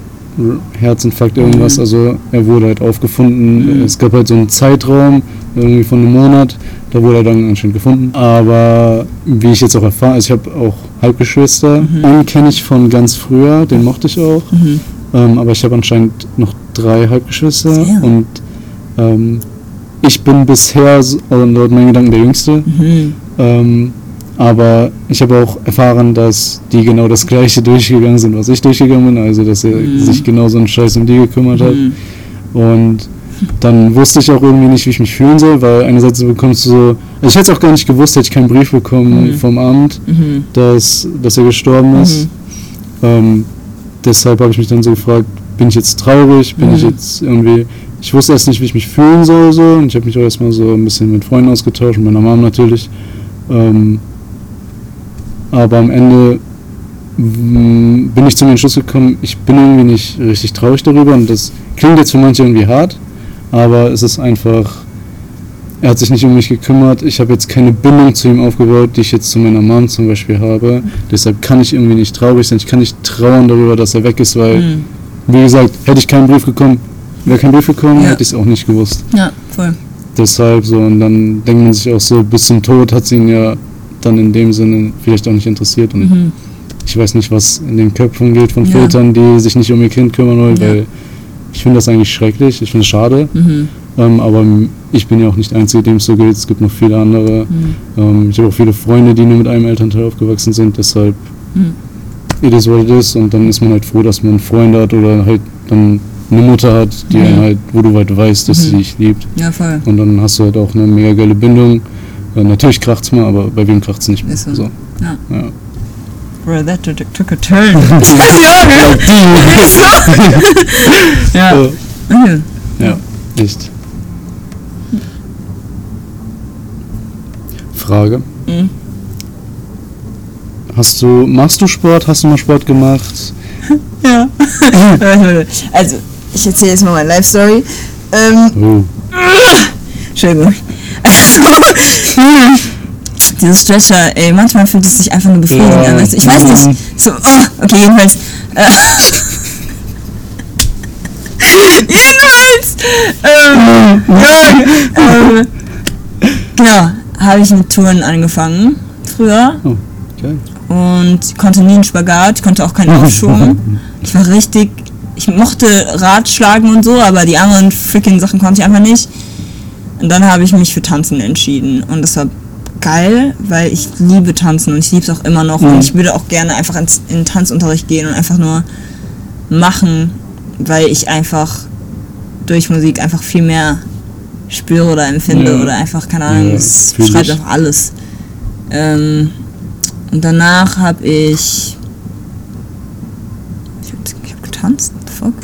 Herzinfarkt, irgendwas. Mhm. Also er wurde halt aufgefunden. Mhm. Es gab halt so einen Zeitraum, irgendwie von einem Monat. Da wurde er dann anscheinend gefunden. Aber wie ich jetzt auch erfahren, also ich habe auch Halbgeschwister. Mhm. Einen kenne ich von ganz früher, den mochte ich auch. Mhm. Ähm, aber ich habe anscheinend noch drei Halbgeschwister. Damn. Und ähm, ich bin bisher, so- also laut meinen Gedanken, der Jüngste. Mhm. Ähm, aber ich habe auch erfahren, dass die genau das gleiche durchgegangen sind, was ich durchgegangen bin, also dass er Mhm. sich genau so einen Scheiß um die gekümmert hat. Mhm. Und dann wusste ich auch irgendwie nicht, wie ich mich fühlen soll, weil einerseits bekommst du so, also ich hätte es auch gar nicht gewusst, hätte ich keinen Brief bekommen Mhm. vom Amt, Mhm. dass, dass er gestorben ist. Ähm, deshalb habe ich mich dann so gefragt, bin ich jetzt traurig, bin ich Mhm. jetzt irgendwie, ich wusste erst nicht, wie ich mich fühlen soll so. Und ich habe mich auch erstmal so ein bisschen mit Freunden ausgetauscht, mit meiner Mom natürlich. Ähm, aber am Ende mm, bin ich zu dem Entschluss gekommen, ich bin irgendwie nicht richtig traurig darüber. Und das klingt jetzt für manche irgendwie hart, aber es ist einfach, er hat sich nicht um mich gekümmert, ich habe jetzt keine Bindung zu ihm aufgebaut, die ich jetzt zu meiner Mom zum Beispiel habe, deshalb kann ich irgendwie nicht traurig sein, ich kann nicht trauern darüber, dass er weg ist, weil, Mhm. wie gesagt, hätte ich keinen Brief bekommen, wäre kein Brief gekommen, Ja. hätte ich es auch nicht gewusst. Ja, voll. Deshalb so, und dann denkt man sich auch so, bis zum Tod hat sie ihn ja dann in dem Sinne vielleicht auch nicht interessiert. Und Mhm. ich weiß nicht, was in den Köpfen geht von Ja. Vätern, die sich nicht um ihr Kind kümmern wollen, Ja. weil ich finde das eigentlich schrecklich, ich finde es schade. Mhm. Ähm, aber ich bin ja auch nicht der Einzige, dem es so geht. Es gibt noch viele andere. Mhm. Ähm, ich habe auch viele Freunde, die nur mit einem Elternteil aufgewachsen sind. Deshalb, Mhm. it is what it is. Und dann ist man halt froh, dass man einen Freund hat oder halt dann eine Mutter hat, die Mhm. halt, wo du halt weißt, dass Mhm. sie dich liebt. Ja, voll. Und dann hast du halt auch eine mega geile Bindung. Äh, natürlich kracht's mal, aber bei wem kracht's nicht mehr? Ist so. So. Ja. Ja. Bro, that took, a turn. ja, ja. Ja. Okay. Ja, echt. Frage. Mhm. Hast du, machst du Sport? Hast du mal Sport gemacht? Ja. Also, ich erzähle jetzt mal meine Life Story. Ähm, Oh. Entschuldigung. Dieses Stretcher, ey, manchmal fühlt es sich einfach nur befriedigend Ja. an. Du? Ich weiß nicht. So, oh, okay, jedenfalls. Äh, jedenfalls. Ähm, ja, ähm, genau, habe ich mit Touren angefangen. Früher. oh, geil. und konnte nie einen Spagat, konnte auch keinen Aufschwung. Ich war richtig, ich mochte Rad schlagen und so, aber die anderen freaking Sachen konnte ich einfach nicht. Und dann habe ich mich für Tanzen entschieden und das war geil, weil ich liebe Tanzen und ich liebe es auch immer noch und ich würde auch gerne einfach ins, in Tanzunterricht gehen und einfach nur machen, weil ich einfach durch Musik einfach viel mehr spüre oder empfinde Ja. oder einfach, keine Ahnung, Ja, es beschreibt ich. einfach alles. Ähm, und danach habe ich. Ich habe hab getanzt. Fuck.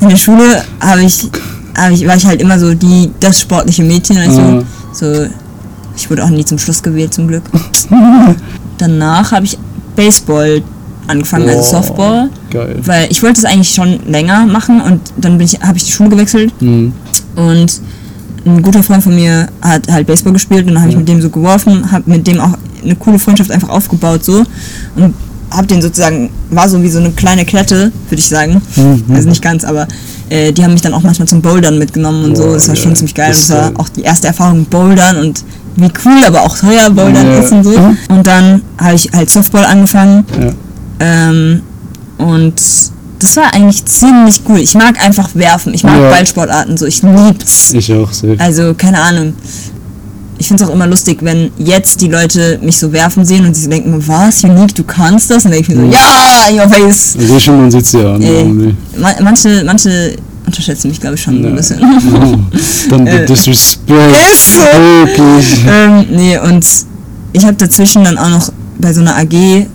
In der Schule habe ich, hab ich, war ich halt immer so die, das sportliche Mädchen. Also Ja. so, ich wurde auch nie zum Schluss gewählt, zum Glück. danach habe ich Baseball angefangen, also Oh, Softball. Geil. Weil ich wollte es eigentlich schon länger machen und dann bin ich, habe ich die Schule gewechselt Mhm. und ein guter Freund von mir hat halt Baseball gespielt und dann habe ich mit dem so geworfen, habe mit dem auch eine coole Freundschaft einfach aufgebaut so und habe den sozusagen, war so wie so eine kleine Klette, würde ich sagen. Mhm. Also nicht ganz, aber äh, die haben mich dann auch manchmal zum Bouldern mitgenommen und so. Boah, Das war geil. schon ziemlich geil. Das Das war geil. auch die erste Erfahrung mit Bouldern und wie cool, aber auch teuer Bouldern Ja. ist und so. Und dann habe ich halt Softball angefangen Ja. ähm, und das war eigentlich ziemlich cool. Ich mag einfach werfen. Ich mag Ja. Ballsportarten so. Ich lieb's. Ich auch sehr. Also, keine Ahnung. Ich finde es auch immer lustig, wenn jetzt die Leute mich so werfen sehen und sie so denken, was, Unique, du kannst das? Und dann denke ich mir so, Mhm. ja, in your face. Ich und man sieht sie ja. Ma manche, manche unterschätzen mich, glaube ich, schon so ein Ja. bisschen. Oh, dann der Äh, Disrespect. ist so. Wirklich. ähm, nee, und ich habe dazwischen dann auch noch bei so einer AG,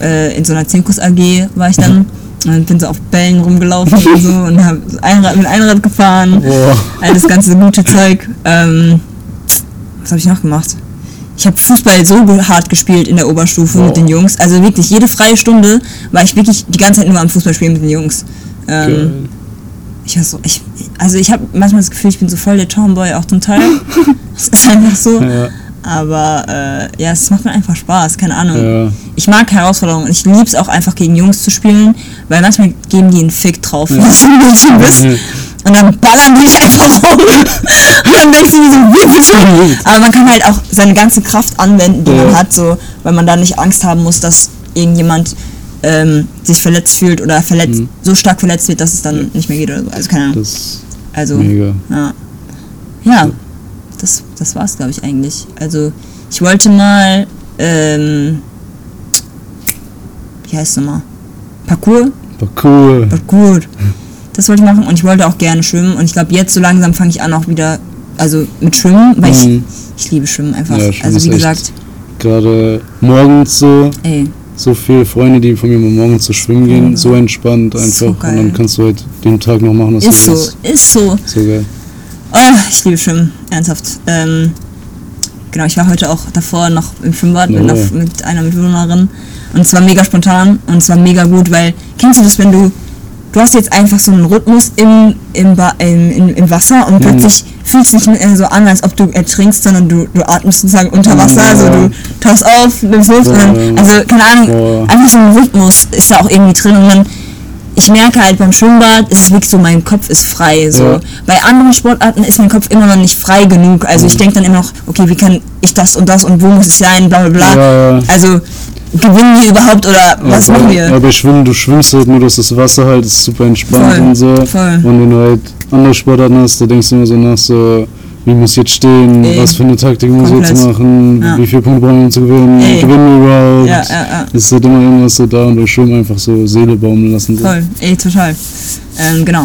äh, in so einer Zirkus-AG war ich dann. Und bin so auf Bällen rumgelaufen und so und habe Einrad, mit Einrad gefahren. Boah. all das ganze gute Zeug. Ähm, was habe ich noch gemacht? Ich habe Fußball so hart gespielt in der Oberstufe Wow. mit den Jungs. Also wirklich jede freie Stunde war ich wirklich die ganze Zeit nur am Fußballspielen mit den Jungs. Ähm, ich war so, ich, also ich habe manchmal das Gefühl, ich bin so voll der Tomboy auch zum Teil. das ist einfach so. Ja, Aber äh, ja, es macht mir einfach Spaß, keine Ahnung. ja. Ich mag Herausforderungen und ich liebe es auch einfach gegen Jungs zu spielen, weil manchmal geben die einen Fick drauf, was du ein Mädchen bist. Ja. Und dann ballern die einfach rum. Und dann denkst du so, bitte? Aber man kann halt auch seine ganze Kraft anwenden, die man Ja. hat, so, weil man da nicht Angst haben muss, dass irgendjemand ähm, sich verletzt fühlt oder verletzt, Mhm. so stark verletzt wird, dass es dann nicht mehr geht oder so. Also keine Ahnung. Das Also, mega. ja. Ja, das, das war's, glaube ich, eigentlich. Also, ich wollte mal, ähm, wie heißt es nochmal? Parcours? War cool. Parcours. Das wollte ich machen und ich wollte auch gerne schwimmen und ich glaube, jetzt so langsam fange ich an auch wieder, also mit Schwimmen, weil Mhm. ich, ich liebe Schwimmen einfach. Ja, Schwimmen also, wie gesagt, Gerade morgens so, ey, so viele Freunde, die von mir morgens zu schwimmen gehen, Ja. so entspannt So einfach. und geil. dann kannst du halt den Tag noch machen, was ist du so, willst. ist so. So geil. Oh, ich liebe Schwimmen, ernsthaft. Ähm, genau, ich war heute auch davor noch im Schwimmbad mit, einer, mit einer Mitbewohnerin und es war mega spontan und es war mega gut, weil kennst du das, wenn du du hast jetzt einfach so einen Rhythmus im, im, ba im, im, im Wasser und plötzlich fühlt es sich nicht mehr so an, als ob du ertrinkst, sondern du, du atmest sozusagen unter Wasser, Ja. also du tauchst auf, nimmst Luft Ja. also keine Ahnung, Boah. einfach so ein Rhythmus ist da auch irgendwie drin und dann ich merke halt beim Schwimmbad ist es wirklich so, mein Kopf ist frei. So. Ja. Bei anderen Sportarten ist mein Kopf immer noch nicht frei genug. Also Mhm. ich denke dann immer noch, okay, wie kann ich das und das und wo muss es sein, bla bla bla. Ja, ja. Also gewinnen wir überhaupt oder was machen wir? aber schwimmen, du schwimmst halt nur, dass das Wasser halt ist super entspannt Voll, und so. voll. Und wenn du halt andere Sportarten hast, da denkst du immer so nach so, wie muss jetzt stehen, Ey, was für eine Taktik muss ich jetzt machen, Ja. wie viele Punkte brauchen wir zu gewinnen, Ey. gewinnen wir überhaupt. Ja, ja, ist halt immer irgendwas so da und durch Schwimmen einfach so Seele baumeln lassen. So. Voll, ey, total. Ähm, genau.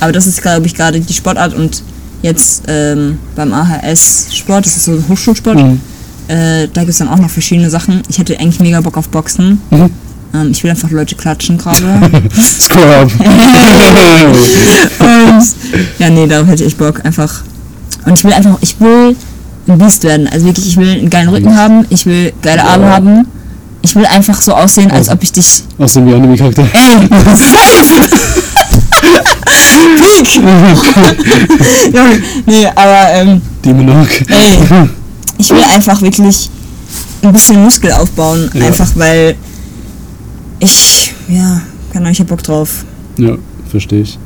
Aber das ist, glaube ich, gerade die Sportart und jetzt ähm, beim AHS Sport, das ist so ein Hochschulsport, Mhm. äh, da gibt es dann auch noch verschiedene Sachen. Ich hätte eigentlich mega Bock auf Boxen. Mhm. Ähm, ich will einfach Leute klatschen gerade. Scrub. Und ja, nee, darauf hätte ich Bock. Einfach. Und ich will einfach, ich will ein Biest werden. Also wirklich, ich will einen geilen Rücken haben, ich will geile Arme Ja. haben. Ich will einfach so aussehen, als ob ich dich. Außerdem wie Anime-Charakter. Ey! Peak! Junge, nee, aber ähm, Demonok. ey, ich will einfach wirklich ein bisschen Muskel aufbauen. Ja. Einfach weil ich, ja, keine Ahnung, ich hab Bock drauf. Ja, verstehe ich.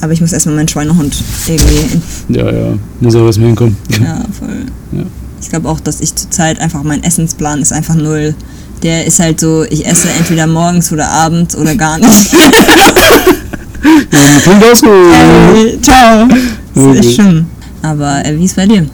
Aber ich muss erstmal meinen Schweinehund irgendwie Ja, ja. Muss aber erstmal hinkommen. Ja, voll. Ja. Ich glaube auch, dass ich zurzeit einfach mein Essensplan ist einfach null. Der ist halt so, ich esse entweder morgens oder abends oder gar nicht. Ja, klingt auch so. Ciao. Das ist Okay. echt schlimm. Aber äh, wie ist bei dir?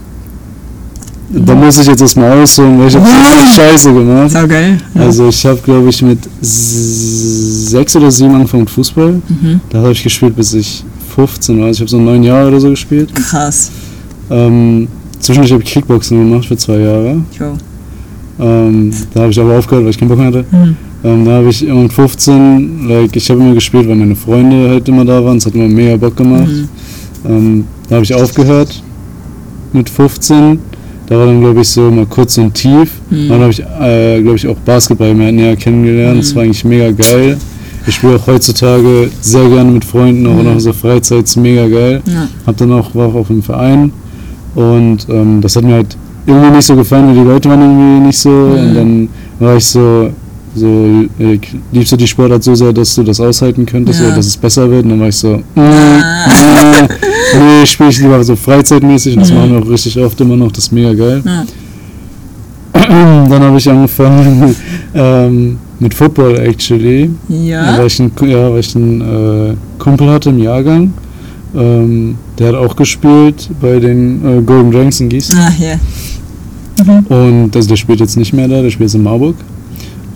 Da muss ich jetzt erstmal ausholen, weil ich habe so Scheiße gemacht. Sau geil. Also ich habe, glaube ich, mit sechs oder sieben angefangen mit Fußball. Mhm. Da habe ich gespielt, bis ich 15 war. Also ich habe so neun Jahre oder so gespielt. Krass. Ähm, zwischendurch habe ich Kickboxen gemacht für zwei Jahre. Jo. Ähm, da habe ich aber aufgehört, weil ich keinen Bock mehr hatte. Mhm. Ähm, da habe ich immer mit 15, like, ich habe immer gespielt, weil meine Freunde halt immer da waren. Es hat immer mega Bock gemacht. Mhm. Ähm, da habe ich aufgehört mit 15. Da war dann, glaube ich, so mal kurz ein Tief. Mhm. Dann habe ich, äh, glaube ich, auch Basketball mehr näher kennengelernt. Das Mhm. war eigentlich mega geil. Ich spiele auch heutzutage sehr gerne mit Freunden, auch Mhm. in unserer Freizeit. Ist mega geil. Ja. Hab dann auch, war auch auf dem Verein. Und ähm, das hat mir halt irgendwie nicht so gefallen, weil die Leute waren irgendwie nicht so. Mhm. Und dann war ich so, so äh, liebst du die Sportart so sehr, dass du das aushalten könntest Ja. oder dass es besser wird? Und dann war ich so, mm, Ah. mm, nee, spiele ich lieber so freizeitmäßig. Und das Mhm. machen wir auch richtig oft immer noch. Das ist mega geil. Ja. Dann habe ich angefangen ähm, mit Football actually. Ja. Weil ich einen, ja, weil ich einen äh, Kumpel hatte im Jahrgang. Ähm, der hat auch gespielt bei den äh, Golden Dragons in Gießen. Ah, ja. Und also der spielt jetzt nicht mehr da, der spielt jetzt in Marburg.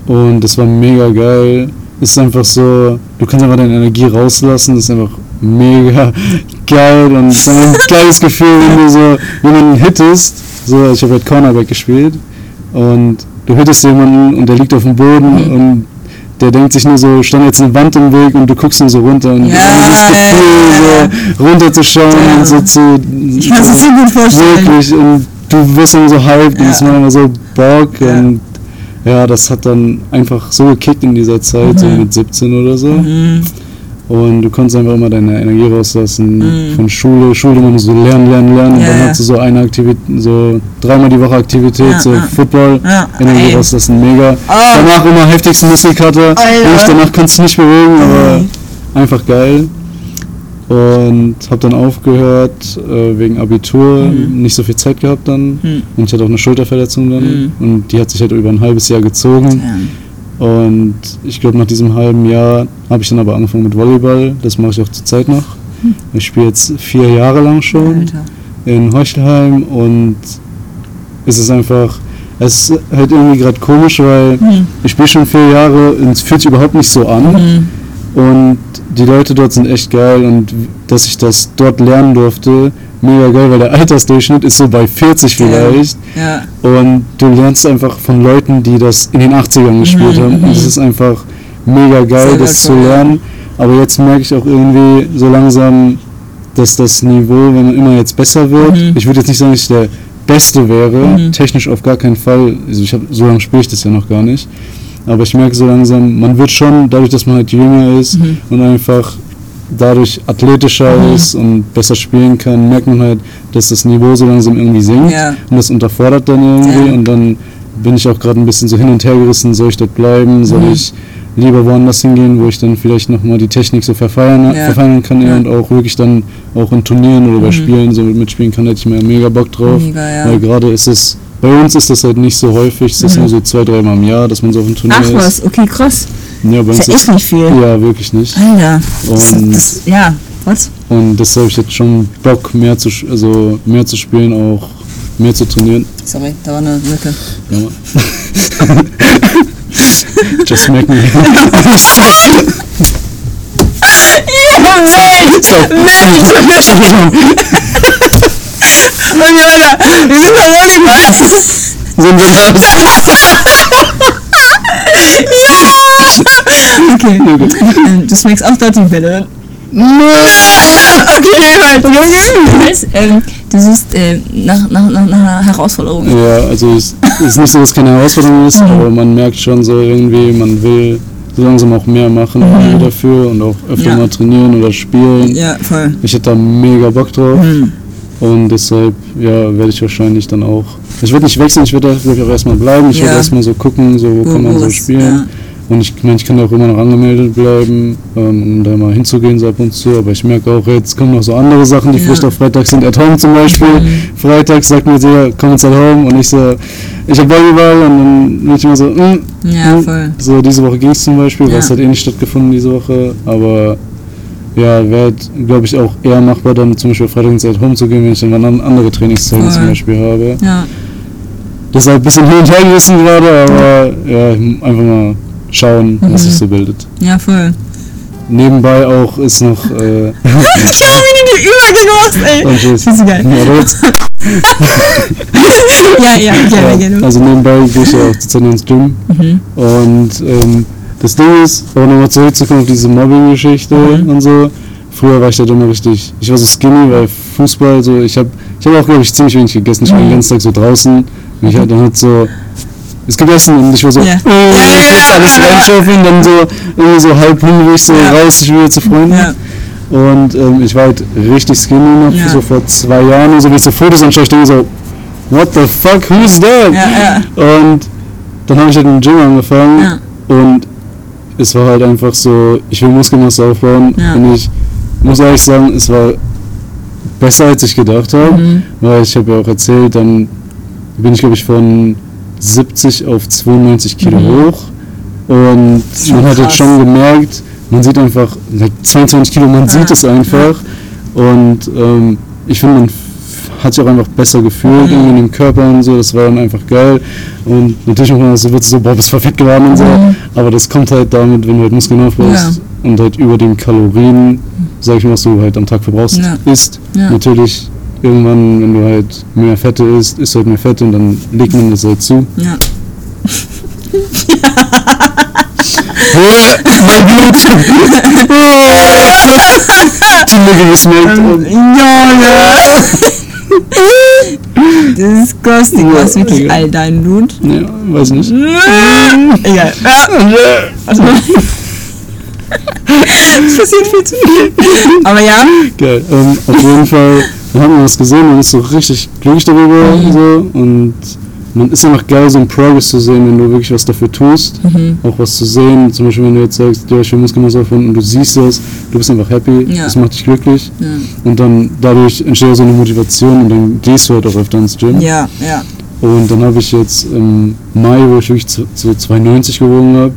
Und das war mega geil. Es ist einfach so, du kannst einfach deine Energie rauslassen, das ist einfach mega geil und es ist einfach ein geiles Gefühl, wenn du so jemanden hittest. So, ich habe halt Cornerback gespielt und du hittest jemanden und der liegt auf dem Boden und der denkt sich nur so, stand jetzt eine Wand im Weg und du guckst nur so runter und Ja, das Gefühl, so runterzuschauen Ja. und so zu. Ich kann es so gut vorstellen. Wirklich, und du wirst dann so hyped und Ja. es macht immer so Bock Ja. und ja, das hat dann einfach so gekickt in dieser Zeit, so Mhm. mit 17 oder so. Mhm. Und du konntest einfach immer deine Energie rauslassen. Mhm. Von Schule, Schule nur so lernen, lernen, lernen. Ja, dann ja. hast du so eine Aktivität, so dreimal die Woche Aktivität, Ja, so ja. Football, Energie ey. rauslassen, mega. Oh. Danach immer heftigste Muskelkater. Danach konntest du nicht bewegen, aber Mhm. einfach geil. Und habe dann aufgehört äh, wegen Abitur, Mhm. nicht so viel Zeit gehabt dann. Mhm. Und ich hatte auch eine Schulterverletzung dann. Mhm. Und die hat sich halt über ein halbes Jahr gezogen. Ja. Und ich glaube, nach diesem halben Jahr habe ich dann aber angefangen mit Volleyball. Das mache ich auch zurzeit noch. Ich spiele jetzt vier Jahre lang schon Alter. in Heuchelheim und es ist einfach, es ist halt irgendwie gerade komisch, weil Mhm. ich spiele schon vier Jahre und es fühlt sich überhaupt nicht so an. Mhm. Und die Leute dort sind echt geil und dass ich das dort lernen durfte, mega geil, weil der Altersdurchschnitt ist so bei 40 Ja. vielleicht. Ja. Und du lernst einfach von Leuten, die das in den 80ern gespielt Mhm, haben. mhm. Und es ist einfach mega geil, Sehr das zu wertvoll, ja. lernen. Aber jetzt merke ich auch irgendwie so langsam, dass das Niveau, wenn man immer jetzt besser wird, Mhm. ich würde jetzt nicht sagen, dass ich der Beste wäre, Mhm. technisch auf gar keinen Fall. Also ich hab, so lange spiele ich das ja noch gar nicht. Aber ich merke so langsam, man wird schon, dadurch, dass man halt jünger ist Mhm. und einfach dadurch athletischer Mhm. ist und besser spielen kann, merkt man halt, dass das Niveau so langsam irgendwie sinkt. Ja. Und das unterfordert dann irgendwie Ja. und dann bin ich auch gerade ein bisschen so hin und her gerissen, soll ich dort bleiben, soll Mhm. ich lieber woanders hingehen, wo ich dann vielleicht nochmal die Technik so verfeinern, Ja. verfeinern kann Ja. und auch wirklich dann auch in Turnieren oder bei Mhm. Spielen so mitspielen kann, hätte ich mir mega Bock drauf. Mega, ja. Weil gerade ist es, bei uns ist das halt nicht so häufig, es ist Mhm. nur so zwei, dreimal im Jahr, dass man so auf einem Turnier Ach ist. was, okay, krass. Ja, bei uns Ist ja echt nicht viel. ja, wirklich nicht. Alter. Das, Und- das, ja, was? Und deshalb habe ich jetzt schon Bock, mehr zu, also mehr zu spielen, auch mehr zu trainieren. Sorry, da war eine Lücke. Ja. Just smack me. Ja, Mensch! So. Okay, weiter. Wir sind bei Volleyball. sind wir raus. Okay. Ja. Ähm, Du schmeckst auch Dortmund-Bälle. Okay, halt. Du weißt, ähm, du suchst äh, nach, nach, nach, einer Herausforderung. Ja, also es ist nicht so, dass es keine Herausforderung ist, aber man merkt schon so irgendwie, man will so langsam auch mehr machen dafür und auch öfter Ja. mal trainieren oder spielen. Ja, voll. Ich hätte da mega Bock drauf Hm. Und deshalb ja, werde ich wahrscheinlich dann auch. Ich würde nicht wechseln, ich würde da glaub ich, auch erstmal bleiben. Ich Ja. würde erstmal so gucken, so wo Wo- kann man so spielen. ja. Und ich meine, ich kann da auch immer noch angemeldet bleiben, ähm, um da mal hinzugehen so ab und zu. Aber ich merke auch, jetzt kommen noch so andere Sachen, die Ja. vielleicht auch freitags sind. At home zum Beispiel. Mhm. Freitags sagt mir so, ja, komm jetzt at home. Und ich so, ich hab Volleyball. Und dann bin ich immer so, mm, Ja, mm. voll. So, diese Woche ging es zum Beispiel, weil Ja. es hat eh nicht stattgefunden diese Woche. Aber ja, wäre, glaube ich, auch eher machbar, dann zum Beispiel freitags at home zu gehen, wenn ich dann andere Trainingszeiten Voll. zum Beispiel habe. Ja, Deshalb ein bisschen hin und her gerissen gerade, aber ja, einfach mal schauen, was Mhm. sich so bildet. ja, voll. Nebenbei auch ist noch. Äh, Schau, wie du die Übergänge machst, ey. oh, tschüss. Das ist geil. Ja, Ja, ja, ja, also nebenbei gehe ich ja auch zurzeit ins Gym. Mhm. Und ähm, das Ding ist, aber nochmal zurückzukommen auf diese Mobbing-Geschichte Mhm. und so. Früher war ich halt immer richtig, ich war so skinny, weil Fußball so, ich habe ich hab auch, glaube ich, ziemlich wenig gegessen. Ich war den Mhm. ganzen Tag so draußen. Und ich hatte dann halt so, es gegessen und ich war so, Ja. oh, ich muss alles reinschaufeln, dann so, irgendwie so halb hungrig, so Ja. raus, ich will wieder zu Freunden. Ja, Und ähm, ich war halt richtig skinny noch, Ja. so vor zwei Jahren und so, wie ich so Fotos anschaue, ich denke so, what the fuck, who's that? Und dann habe ich halt im Gym angefangen und es war halt einfach so, ich will Muskelmasse aufbauen Ja. und ich muss ehrlich sagen, es war besser als ich gedacht habe, Mhm. weil ich habe ja auch erzählt, dann bin ich glaube ich von 70 auf 92 Kilo Mhm. hoch und man hat jetzt schon gemerkt, man sieht einfach, like 22 Kilo, man sieht Ja. es einfach und ähm, ich finde, man hat sich auch einfach besser gefühlt Mhm. in dem Körper und so, das war dann einfach geil und natürlich auch mal so wird es so, boah, bist voll fett geworden und so, Mhm. aber das kommt halt damit, wenn du halt Muskeln aufbaust und halt über den Kalorien, sag ich mal, was du halt am Tag verbrauchst, Ja. isst. Ja. Natürlich, irgendwann, wenn du halt mehr Fette isst, isst du halt mehr Fette und dann legt man das halt zu. ja. mein Blut! Zum Glück geschmeckt. Und- Das ist ghosting, Ja, was wirklich all dein Blut. Ja, weiß nicht. Egal. Also, es passiert viel zu viel. Aber ja, Geil. Ähm, auf jeden Fall, dann haben wir was gesehen und ist so richtig glücklich darüber und so. Und man ist einfach geil, so einen Progress zu sehen, wenn du wirklich was dafür tust. Mhm. Auch was zu sehen. Zum Beispiel, wenn du jetzt sagst, ja, ich will Muskelmasse aufbauen und du siehst das, du bist einfach happy, Ja. das macht dich glücklich. Ja. Und dann dadurch entsteht so eine Motivation und dann gehst du halt auch öfter ins Gym. ja, ja. Und dann habe ich jetzt im Mai, wo ich wirklich zu- so 92 gewogen habe,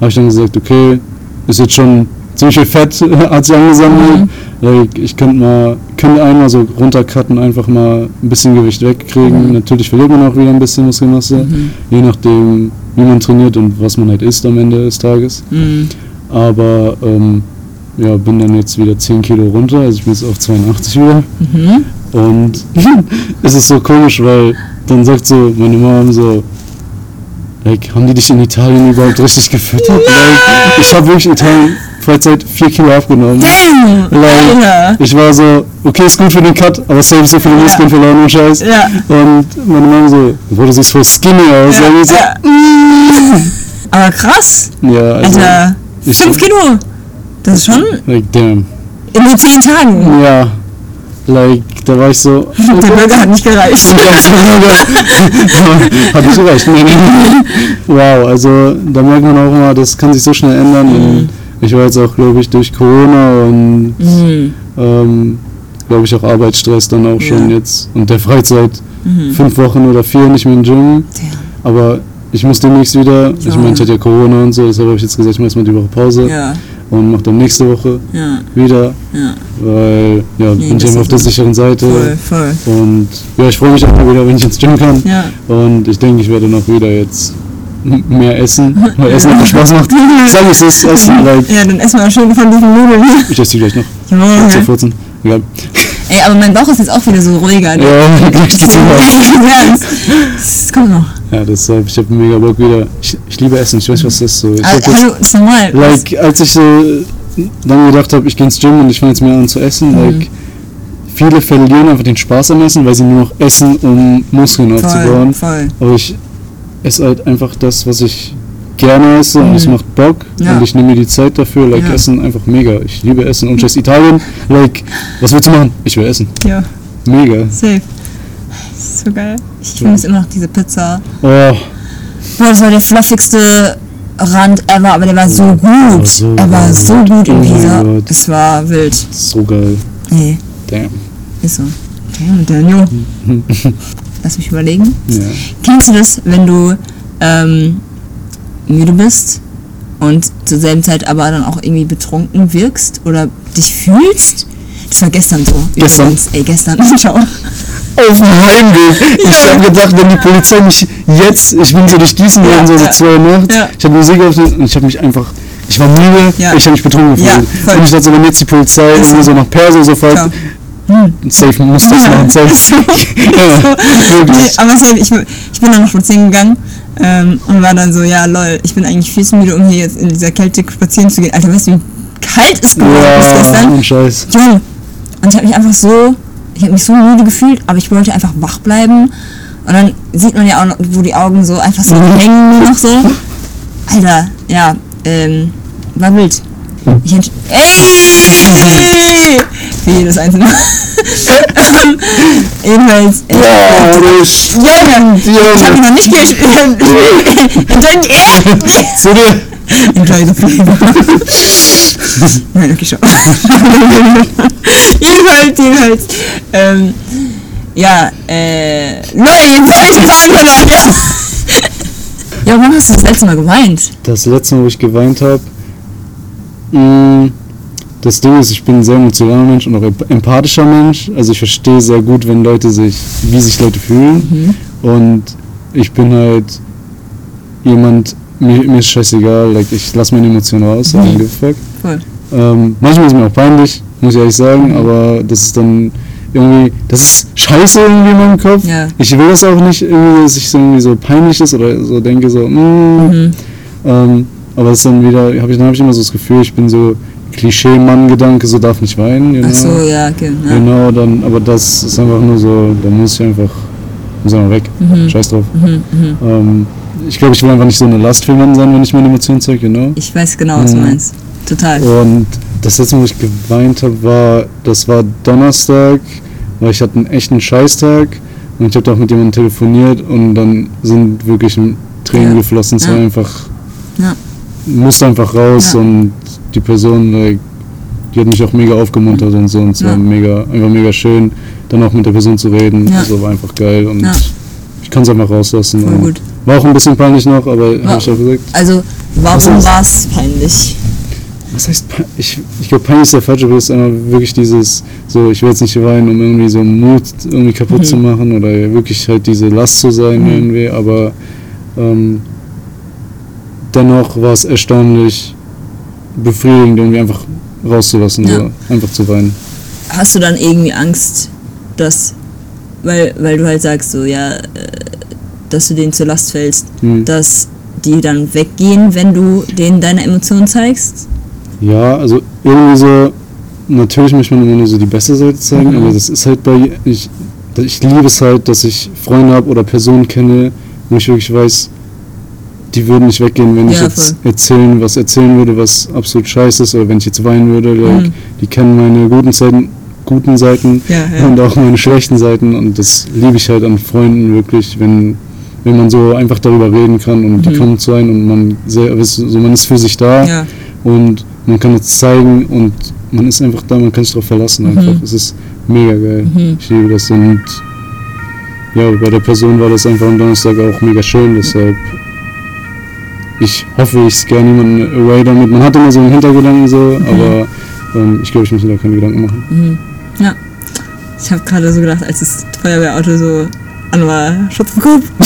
habe ich dann gesagt, okay, ist jetzt schon ziemlich viel Fett hat sich angesammelt. Like, ich könnte mal, könnte einmal so runtercutten, einfach mal ein bisschen Gewicht wegkriegen. Mhm. Natürlich verliert man auch wieder ein bisschen Muskelmasse, je nachdem, wie man trainiert und was man halt isst am Ende des Tages. Mhm. Aber ähm, ja, bin dann jetzt wieder 10 Kilo runter, also ich bin jetzt auf 82 wieder. Mhm. Und es ist so komisch, weil dann sagt so meine Mom so, like, haben die dich in Italien überhaupt richtig gefüttert? Like, ich habe wirklich in Italien Freizeit 4 Kilo abgenommen. Damn! Alter! ich war so, okay, ist gut für den Cut, aber safe so viele Muskeln verloren und Scheiß. Ja. Und meine Mom so, boah, du siehst voll skinny aus. Ja, Und so, ja. Aber krass! ja, also, Alter! ich- 5 Kilo! Das ist schon like, damn. in nur 10 Tagen. Ja, like, da war ich so, Der Burger hat nicht gereicht. Hat nicht recht. Nee, nee, nee. Wow, also da merkt man auch immer, das kann sich so schnell ändern. Und ich war jetzt auch, glaube ich, durch Corona und Mhm. ähm, glaube ich auch Arbeitsstress dann auch schon Ja. jetzt. Und der Freizeit Mhm. fünf Wochen oder vier nicht mehr im Gym. Damn. Aber ich muss demnächst wieder. Ich Ja. meine, ich hatte ja Corona und so, deshalb habe ich jetzt gesagt, ich mache erstmal die Woche Pause Ja, und mache dann nächste Woche ja, wieder, ja. weil ja, bin ich einfach auf der sicheren Seite. Voll, voll. Und ja, ich freue mich auch mal wieder, wenn ich ins Gym kann. Ja. Und ich denke, ich werde noch wieder jetzt mehr essen, weil Essen einfach Spaß macht. Sag es ist Essen, like, Ja, dann essen wir schön von diesen Nudeln. ich esse die gleich noch. Zu Junge. 14. Egal. Ey, aber mein Bauch ist jetzt auch wieder so ruhiger. ne? Ja, gleich geht's Ja, ernst. Es kommt noch. Ja, deshalb, ich habe mega Bock wieder. Ich, ich liebe Essen, ich weiß, was das ist so. Ich Also, jetzt, hallo, ist normal. like, als ich so dann gedacht habe, ich gehe ins Gym und ich fange jetzt mehr an zu essen, Mhm. like, viele verlieren einfach den Spaß am Essen, weil sie nur noch essen, um Muskeln voll, aufzubauen. voll. Aber ich esse halt einfach das, was ich gerne esse und es macht Bock Mhm. Ja. und ich nehme mir die Zeit dafür. Like Ja. Essen einfach mega. Ich liebe Essen und scheiß Italien. Like, was willst du machen? Ich will essen. Ja, Mega. safe. So geil. Ich vermisse immer noch diese Pizza. Oh, Boah, das war der fluffigste Rand ever, aber der war so gut. so er war so gut Oh in Pizza. Gott. Es war wild. so geil. Nee, Damn. ist so. Damn, Daniel. Lass mich überlegen. Ja. Kennst du das, wenn du ähm, müde bist und zur selben Zeit aber dann auch irgendwie betrunken wirkst oder dich fühlst? Das war gestern so. Gestern? Übrigens. Ey, gestern. Schau. Auf dem Heimweg. Ich Ja. habe gedacht, wenn die Polizei mich jetzt, ich bin so durch diesen Ja, Jahren so ja. zwei Nacht, Ja. ich habe Musik auf und ich habe mich einfach, ich war müde, Ja. ich habe mich betrunken Ja, gefühlt. voll. und ich dachte so, wenn jetzt die Polizei so. irgendwie so nach Perso so Fragt, safe muss das Ja. machen, safe. ja, Nee, aber safe, ich, ich bin dann noch spazieren gegangen ähm, und war dann so, ja lol, ich bin eigentlich viel zu müde, um hier jetzt in dieser Kälte spazieren zu gehen. Alter, weißt du, wie kalt es geworden ist Ja, gestern? und Scheiß. Junge. Und ich habe mich einfach so, ich habe mich so müde gefühlt, aber ich wollte einfach wach bleiben. Und dann sieht man ja auch noch, wo die Augen so einfach so hängen noch so. Alter, ja, ähm, war wild. Ich entsch Ey! Für jedes einzelne. Ähm, Jedenfalls. äh, Sch- Junge! Ich habe noch nicht gespielt. Zu dir. Enjoy the flavor. Nein, okay, schon. jedenfalls, jedenfalls. Ähm, ja, äh. Leute, jetzt hab ich Faden verloren, ja. Ja, wann hast du das letzte Mal geweint? Das letzte Mal, wo ich geweint habe, das Ding ist, ich bin ein sehr emotionaler Mensch und auch emp- empathischer Mensch. Also ich verstehe sehr gut, wenn Leute sich, wie sich Leute fühlen. Und ich bin halt jemand, mir, mir ist scheißegal, like, ich lasse meine Emotionen raus, Mhm. mhm. give a fuck. Voll. Ähm, manchmal ist mir auch peinlich, muss ich ehrlich sagen, aber das ist dann irgendwie, das ist scheiße irgendwie in meinem Kopf. Ja. Ich will das auch nicht irgendwie, dass ich so irgendwie so peinlich ist oder so denke so, mm, Mhm. ähm, aber ist dann wieder, habe ich, dann habe ich immer so das Gefühl, ich bin so Klischee-Mann-Gedanke, so darf nicht weinen. Know? Ach so, ja, okay. Ja. Genau, dann, aber das ist einfach nur so, da muss ich einfach, muss einfach weg. Mhm. Scheiß drauf. Ähm, ich glaube, ich will einfach nicht so eine Last für jemanden sein, wenn ich meine Emotionen zeige, genau. Ich weiß genau, was du Mhm. meinst. Total. Und das letzte Mal, wo ich geweint habe, war, das war Donnerstag, weil ich hatte einen echten Scheißtag und ich habe da auch mit jemandem telefoniert und dann sind wirklich Tränen Ja. geflossen. Es war Ja. einfach, Ja. musste einfach raus und die Person, like, die hat mich auch mega aufgemuntert und so und es Ja. war mega, einfach mega schön, dann auch mit der Person zu reden. Ja. Also war einfach geil und Ja. ich kann es einfach rauslassen. Voll gut. War auch ein bisschen peinlich noch, aber Ja. habe ich auch gesagt. Also, warum war es peinlich? Was heißt, ich, ich glaube, peinlich ist der falsche Begriff, ist einfach wirklich dieses, so, ich will jetzt nicht weinen, um irgendwie so Mut irgendwie kaputt Mhm. zu machen oder wirklich halt diese Last zu sein Mhm. irgendwie, aber ähm, dennoch war es erstaunlich befriedigend, irgendwie einfach rauszulassen, Ja. so, einfach zu weinen. Hast du dann irgendwie Angst, dass, weil, weil du halt sagst, so, ja, äh, dass du denen zur Last fällst, Hm. dass die dann weggehen, wenn du denen deine Emotionen zeigst? Ja, also irgendwie so, natürlich möchte man immer nur so die beste Seite zeigen, Mhm. aber das ist halt bei, ich, ich liebe es halt, dass ich Freunde habe oder Personen kenne, wo ich wirklich weiß, die würden nicht weggehen, wenn ich Ja, jetzt voll. erzählen, was erzählen würde, was absolut scheiße ist, oder wenn ich jetzt weinen würde, like, Mhm. die kennen meine guten Seiten, guten Seiten Ja, ja. und auch meine schlechten Seiten und das liebe ich halt an Freunden wirklich, wenn wenn man so einfach darüber reden kann und die Mhm. kommen zu einem und man sehr, so man ist für sich da Ja. und man kann es zeigen und man ist einfach da, man kann sich darauf verlassen einfach. Mhm. Es ist mega geil. Mhm. Ich liebe das und ja, bei der Person war das einfach am Donnerstag auch mega schön, deshalb ich hoffe, ich scare niemanden away damit. Man hat immer so einen Hintergedanken so, aber ähm, ich glaube, ich muss mir da keine Gedanken machen. Mhm. Ja. Ich habe gerade so gedacht, als das Feuerwehrauto so an war, Schutz im Kopf.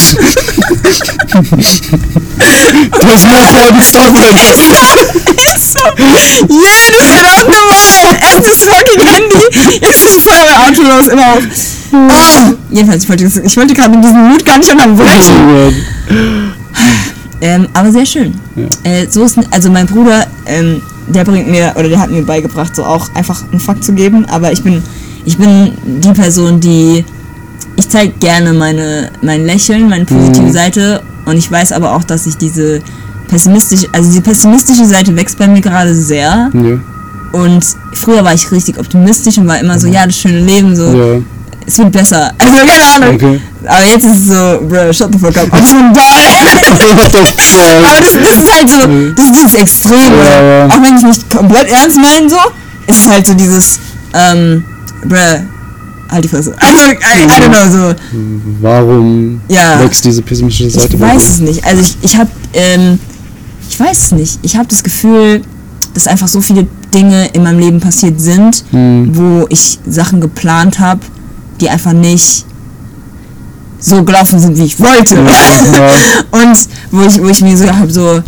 Du hast mehr Fragen Stop so, jedes verdammt Mal, erstes fucking Handy, jetzt ist das Feuerwehrauto los, immer auf. Oh, jedenfalls, ich wollte, das- ich wollte gerade diesen Mut gar nicht unterbrechen. Ähm, aber sehr schön. Ja. Äh, so ist, also mein Bruder, ähm, der bringt mir, oder der hat mir beigebracht, so auch einfach einen Fakt zu geben, aber ich bin, ich bin die Person, die, ich zeige gerne meine, mein Lächeln, meine positive Mhm. Seite. Und ich weiß aber auch, dass ich diese pessimistische, also die pessimistische Seite wächst bei mir gerade sehr. Ja, und früher war ich richtig optimistisch und war immer so, ja, das schöne Leben, so, ja, es wird besser. Also keine Ahnung. okay. Aber jetzt ist es so, bro, shut the fuck up. Aber the Aber das, das ist halt so, das ist dieses Extrem. Ja, ja. Auch wenn ich nicht komplett ernst meine, so, ist es halt so dieses, ähm, bruh, halt die Fresse. Also, I, I don't know, so, Warum Ja. wächst diese pessimistische Seite ich weiß es nicht. Also ich, ich hab, ähm, ich weiß es nicht. Ich habe das Gefühl, dass einfach so viele Dinge in meinem Leben passiert sind, Hm. wo ich Sachen geplant habe, die einfach nicht so gelaufen sind, wie ich wollte. Ja, Und wo ich, wo ich mir so habe, so,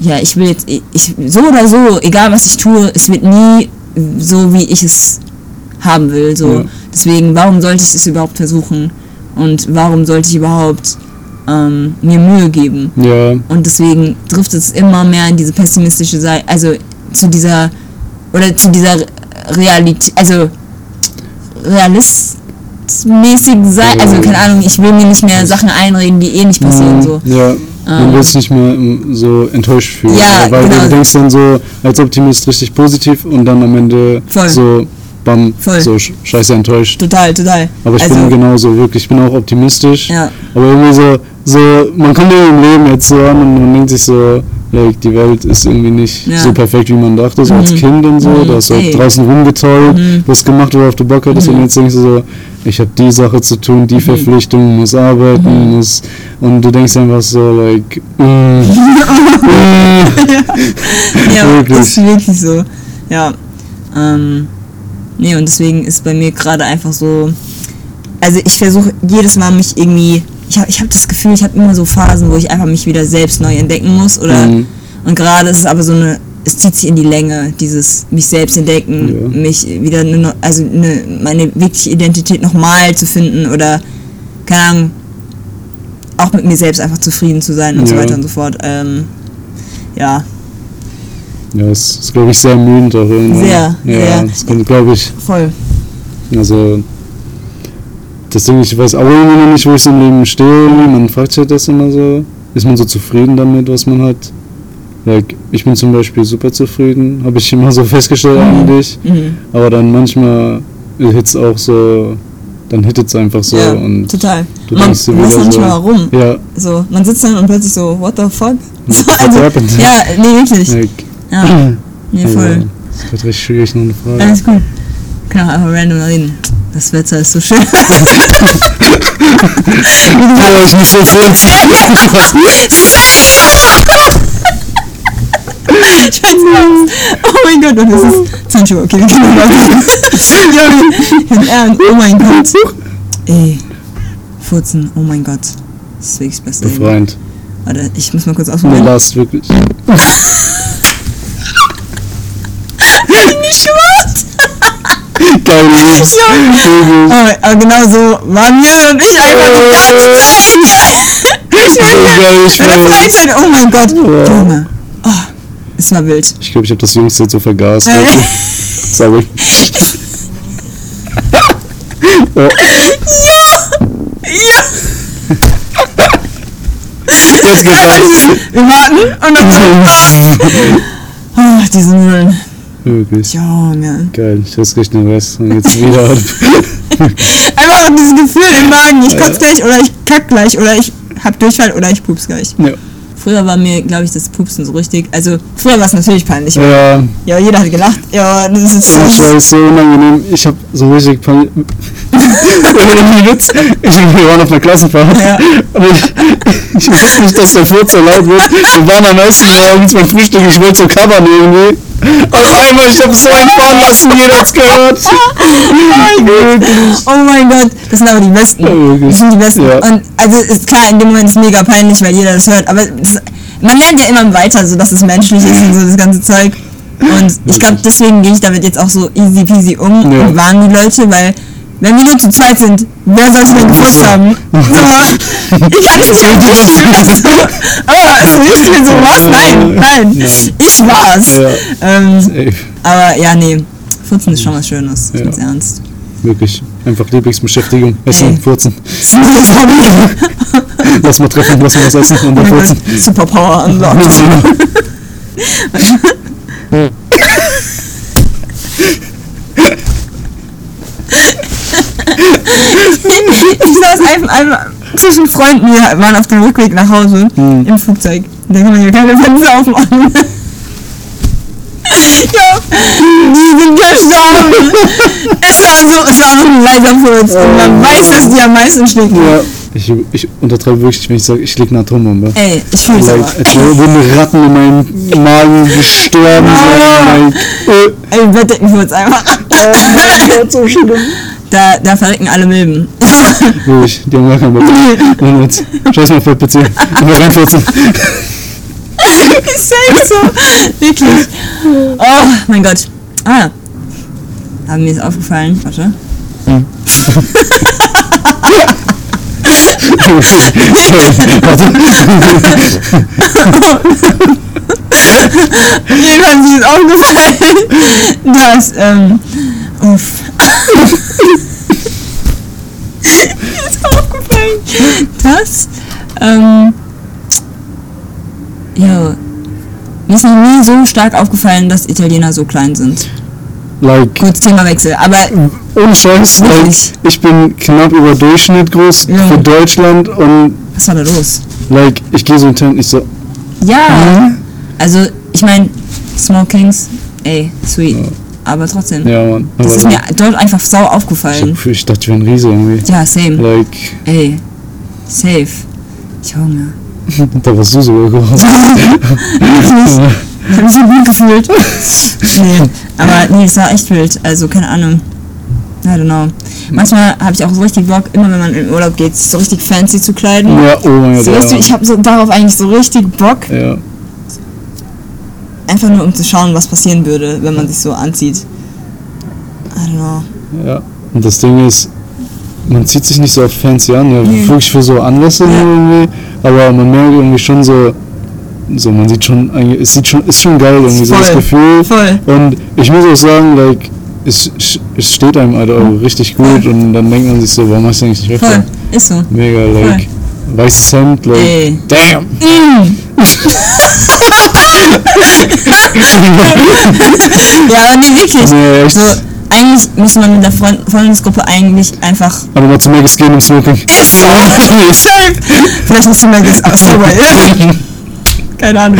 ja, ich will jetzt, ich, so oder so, egal was ich tue, es wird nie so, wie ich es haben will. So. Ja. Deswegen, warum sollte ich es überhaupt versuchen? Und warum sollte ich überhaupt ähm, mir Mühe geben? ja, Und deswegen trifft es immer mehr in diese pessimistische Seite, also zu dieser, oder zu dieser Realität, also realistmäßigen Seite, also keine Ahnung, ich will mir nicht mehr Sachen einreden, die eh nicht passieren, Mhm. so. Ja, man will sich nicht mehr ähm, so enttäuscht fühlen. Ja, weil genau. du denkst dann so als Optimist richtig positiv und dann am Ende Voll. so bam, Voll. so sch- scheiße enttäuscht. Total, total. Aber ich also, bin genauso, wirklich, ich bin auch optimistisch. Ja. Aber irgendwie so, so, man kommt ja im Leben jetzt so an und man denkt sich so, like, die Welt ist irgendwie nicht Ja. so perfekt, wie man dachte, so als Mhm. Kind und so. Mhm. Da hast du halt draußen rumgetollt, Mhm. hast gemacht, worauf du Bock hattest und jetzt denkst du so, ich habe die Sache zu tun, Mhm. die Verpflichtung, muss arbeiten, muss, und du denkst einfach so, like, mm, mm, ja, Wirklich. ist wirklich so. Ja. Ähm, nee, und deswegen ist bei mir gerade einfach so. Also ich versuche jedes Mal mich irgendwie. Ich habe ich hab das Gefühl, ich habe immer so Phasen, wo ich einfach mich wieder selbst neu entdecken muss. Oder Mhm. und gerade ist es aber so eine. Es zieht sich in die Länge, dieses mich selbst entdecken, Ja. mich wieder eine, also eine, meine wirkliche Identität nochmal zu finden oder keine Ahnung, auch mit mir selbst einfach zufrieden zu sein und so Ja. weiter und so fort. Ähm, ja, ja, es ist, glaube ich, sehr ermüdend auch irgendwann. Sehr, ja, sehr. das kommt, glaube ich, voll. Also, das Ding, ich weiß auch irgendwie noch nicht, wo ich so im Leben stehe. Man fragt sich halt das immer so. Ist man so zufrieden damit, was man hat? Like, ich bin zum Beispiel super zufrieden, habe ich immer so festgestellt eigentlich. Mhm. Aber dann manchmal hit's auch so, dann hittet es einfach so ja, und total. du man weiß nicht so, warum. ja, So, man sitzt dann und plötzlich so, what the fuck? So, also, ja, nee, wirklich. like, Ja, nee, voll. das wird richtig schwierig, noch eine Frage. Alles gut. Können auch einfach random reden. Das Wetter ist so schön. Oh, ich muss so furzen. Scheiße. Oh mein Gott, und das ist 20 Uhr. Okay, wir können. Ja, oh mein Gott. Ey, Furzen, oh mein Gott. Das ist wirklich das Beste. Befreiend. Warte, ich muss mal kurz ausprobieren. Last, wirklich. Nicht schwarz. Jungs. Wirklich. Aber, genau so waren Jan und ich einfach die ganze Zeit. Ich So geil, ich In der weiß. Freizeit, oh mein Gott. Ja. Junge. Oh, es war wild. Ich glaube, ich habe das Jüngste so. Äh. wirklich. Sorry. oh, Ja. jetzt geht's an. Wir warten und dann so. Oh, oh, diese Nudeln. Wirklich. Junge. Geil, ich riskiere den Rest und jetzt wieder. Einfach auch dieses Gefühl im Magen. Ich kotze gleich oder ich kack gleich oder ich hab Durchfall oder ich pups gleich. ja. Früher war mir, glaube ich, das Pupsen so richtig. Also, früher war es natürlich peinlich. ja, Ja, jeder hat gelacht. Ja, das ist ich weiß, so unangenehm. Ich habe so richtig Pan Irgendwie Witz. Ich, wir waren auf einer Klassenfahrt. Ja. Aber ich, ich wusste nicht, dass der Furz so laut wird. Wir waren am Essen morgens beim Frühstück. Ich wollte so covern irgendwie. Auf einmal, ich habe so einfahren lassen, jeder hat's gehört. Oh mein Gott, das sind aber die Besten. Ja. Das sind die Besten. Ja. Und also ist klar, in dem Moment ist es mega peinlich, weil jeder das hört. Aber das, man lernt ja immer weiter, so dass es menschlich ist und so das ganze Zeug. Und ich glaube, deswegen gehe ich damit jetzt auch so easy peasy um Ja. und warne die Leute, weil wenn wir nur zu zweit sind, wer soll sich denn gefurzt haben? So, ich kann es nicht erklären. Aber es riecht mir sowas? Nein, nein. Ich war's. Ja. Ähm, aber ja, nee. Furzen ist schon was Schönes. Ich Ja. bin's ernst. Wirklich. Einfach Lieblingsbeschäftigung. Essen, Ey. furzen. Ist ein. Lass mal treffen, lass mal was essen und dann Oh furzen. Superpower unlocked. Saß einfach einmal zwischen Freunden, wir waren auf dem Rückweg nach Hause Hm. im Flugzeug. Da kann man ja keine Fenster aufmachen. ja, die sind gestorben. es war so, es war so ein leiser Furz. Und man weiß, dass die am meisten stinken. Ja. Ich, ich untertreibe wirklich, wenn ich sage, ich lieg eine Atombombe. Ey, ich fühl's Like, aber. als würden Ratten in meinem Magen gestorben sein. Like, äh, Ey, Bettdeckenfurz einfach. oh mein Gott, so schlimm. Da, da verrecken alle Milben. Ruhig, die haben gar keinen Bock. Und jetzt, scheiß mal auf PC. Einfach reinfurzen. ist safe so. Wirklich. Oh mein Gott. Ah. Aber mir ist aufgefallen, warte. Shit. Warte. Mir ist aufgefallen, dass, ähm, uff. mir ist dass, ähm, ja, mir ist noch nie so stark aufgefallen, dass Italiener so klein sind. Like, Kurz Themawechsel, aber ohne Scheiß, like, ich bin knapp über Durchschnitt groß Ja. für Deutschland und was war da los? like, ich gehe so in Tent, ich so, Ja, also ich meine, Smokings, ey, sweet, aber trotzdem. ja man. Aber Das ist mir dort einfach sau ich, hab aufgefallen. Ich dachte, ich wäre ein Riese irgendwie. Ja, same. Like, Ey, safe. Junge. da warst du sogar groß. Ich hab mich so gut gefühlt. nee, aber nee, es war echt wild. Also, keine Ahnung. I don't know. Manchmal habe ich auch so richtig Bock, immer wenn man in Urlaub geht, sich so richtig fancy zu kleiden. ja, oh mein Gott. So, weißt du, ja, ich habe so darauf eigentlich so richtig Bock, ja. Einfach nur um zu schauen, was passieren würde, wenn man sich so anzieht. I don't know. Ja, und das Ding ist, man zieht sich nicht so oft fancy an, ja, Nee. wirklich für so Anlässe Ja. irgendwie, aber man merkt irgendwie schon so, so man sieht schon, es sieht schon, ist schon geil irgendwie, so das Voll. Gefühl. Voll. Und ich muss auch sagen, like, es, es steht einem halt auch richtig gut und dann denkt man sich so, warum machst du eigentlich nicht Voll. öfter? Ist so. Mega, like, weißes Hemd, like, Ey. damn! Ja, aber nee, wirklich. Nee. So, eigentlich müsste man mit der Freund Freundesgruppe eigentlich einfach. Aber mal zu Maggis gehen und smoking. Ist so! Safe! Vielleicht musst du mal das aus Keine Ahnung.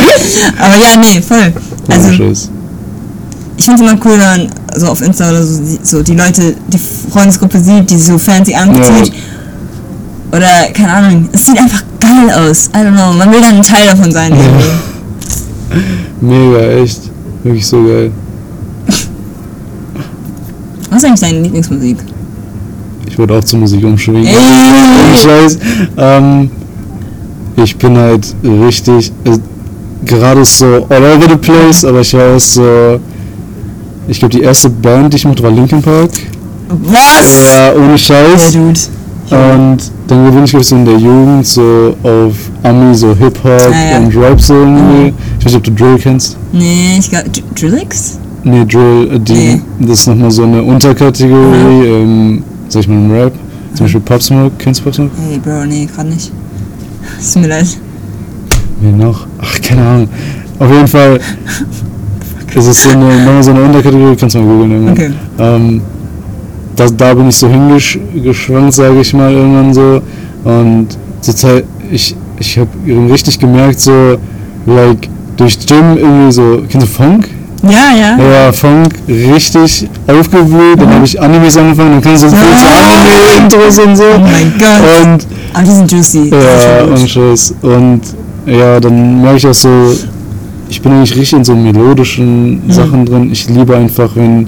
Aber ja, nee, voll. Also, Oh, Scheiß. ich finde es immer cool, wenn man so auf Insta oder so, die- so die Leute, die Freundesgruppe sieht, die so fancy anzieht. Oder, keine Ahnung, es sieht einfach geil aus. I don't know, man will dann ein Teil davon sein. irgendwie. Mega, echt. Wirklich so geil. Was ist eigentlich deine Lieblingsmusik? Ich wollte auch zur Musik umschwingen. Ohne Scheiß. Ähm, ich bin halt richtig, äh, gerade so all over the place, aber ich auch so, ich glaube die erste Band, die ich mochte, war Linkin Park. Was? Ja, ohne Ja, Scheiß. Dude. Und dann bin ich glaub ich, so in der Jugend so auf Ami, so Hip-Hop Ja, ja. und Rap so irgendwie. Ich weiß nicht, ob du Drill kennst. Nee, ich glaube, Drillix? Nee, Drill, äh, die, Nee. das ist nochmal so eine Unterkategorie, ähm, sag ich mal im Rap. Zum Beispiel Pop Smoke, kennst du Pop Smoke? Hey, Bro, nee, gerade nicht. Tut mir leid. Wie noch? Ach, keine Ahnung. Auf jeden Fall ist es so eine, nochmal so eine Unterkategorie, kannst du mal googeln. Okay. Ähm, da, da bin ich so hingeschwankt, sage ich mal, irgendwann so. Und zur Zeit, ich, ich habe richtig gemerkt, so, like, durch Gym irgendwie so, kennst du Funk? Ja, ja. Ja, Funk richtig aufgeblüht, dann habe ich Animes angefangen, dann kannst du so viel zu Anime-Intros und so. Oh mein Gott. Und Aber die sind juicy. Ja, und Scheiß. Und ja, dann merke ich auch so, ich bin eigentlich richtig in so melodischen Mhm. Sachen drin. Ich liebe einfach, wenn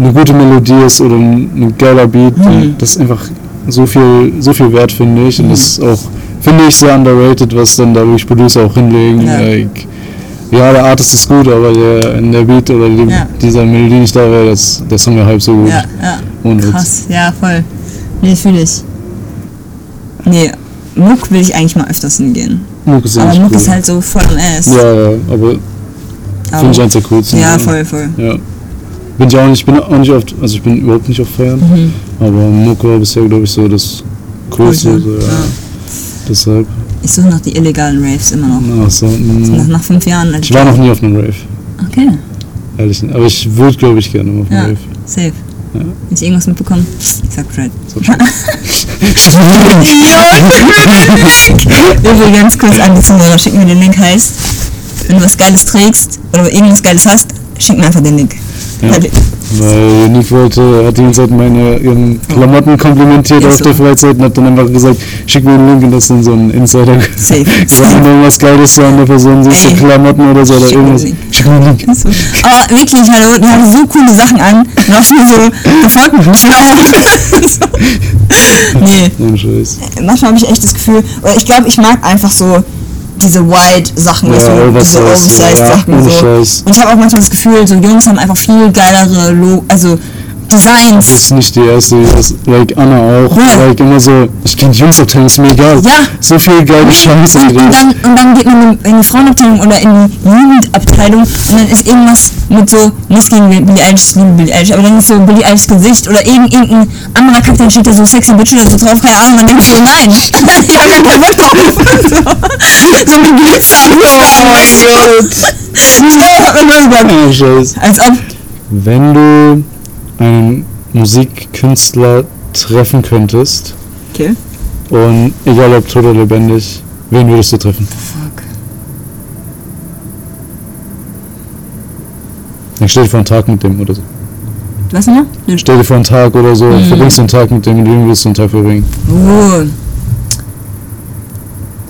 eine gute Melodie ist oder ein, geiler Beat. Mhm. Und das ist einfach so viel, so viel wert, finde ich. Und das ist auch, finde ich, sehr underrated, was dann da wirklich Producer auch hinlegen. Ja. Like, ja, der Artist ist gut, aber der, der Beat oder die, Ja. dieser Melodie nicht da wäre, das, der Song wäre halb so gut. Ja, ja. Witz. Krass, ja, voll. Nee, fühle ich. Nee, Muck will ich eigentlich mal öfters hingehen. Muck ist Aber Muck cool. ist halt so voll am Ass. Ja, ja, aber Aber- finde ich eins der coolsten. Ja, voll, voll. Ja. Bin ich auch nicht, bin auch nicht oft, also ich bin überhaupt nicht auf Feiern, Mhm. aber Muck war bisher, glaube ich, so das Coolste. Coolste, So, ja. ja. Deshalb. Ich suche nach die illegalen Raves immer noch. Ach so, Nach, nach fünf Jahren. Ich war noch nie auf einem Rave, Okay, ehrlich nicht. Aber ich würde, glaube ich, gerne mal auf einem ja, Rave. safe. Ja. Wenn ich irgendwas mitbekomme, ich sag Bescheid. So. Übrigens, kurz an die Zuhörer, schick mir den Link, heißt, wenn du was Geiles trägst oder irgendwas Geiles hast, schick mir einfach den Link. Ja. Weil Nick wollte, hat die ganze Zeit meine ihren Klamotten komplimentiert Ist auf so. der Freizeit und hat dann einfach gesagt, schick mir den Link und das dann so ein Insider. Safe. Wenn irgendwas Geiles so an der Person siehst, so. Klamotten oder so oder Schick mir irgendwas. Link. Schick mir den Link. So. Aber wirklich, hallo, die haben so coole Sachen an. Und auch schon so, sofort schlau. so. Nee, manchmal habe ich echt das Gefühl, oder ich glaube, ich mag einfach so diese White-Sachen, Ja, du, diese Oversize, Oversize-Sachen. ja, so. Und ich habe auch manchmal das Gefühl, so Jungs haben einfach viel geilere, Lo also Designs. Das ist nicht die erste, das, like Anna auch. Ja. Like immer so, ich kenne die Jungsabteilung, ist mir egal. Ja. So viel geile Scheiße, und, und, dann, und dann geht man in die Frauenabteilung oder in die Jugendabteilung und dann ist irgendwas mit so, nichts gegen Billie Eilish, liebe Billie Eilish, aber dann ist so Billie Eilish Gesicht oder irgend, irgendein anderer Charakter, dann steht da so sexy Bitch oder so drauf, keine Ahnung, man denkt so, nein, ich hab keinen Bock drauf. so, so mit Glitzer. Oh mein Gott. So. Als ob, Wenn du einen Musikkünstler treffen könntest okay. und egal ob tot oder lebendig, wen würdest du treffen? Fuck. Ich stell dir vor einen Tag mit dem oder so. Was noch? Nö. Stell dir vor einen Tag oder so, Mhm. verbringst du einen Tag mit dem, mit wem willst du einen Tag verbringen? Oh,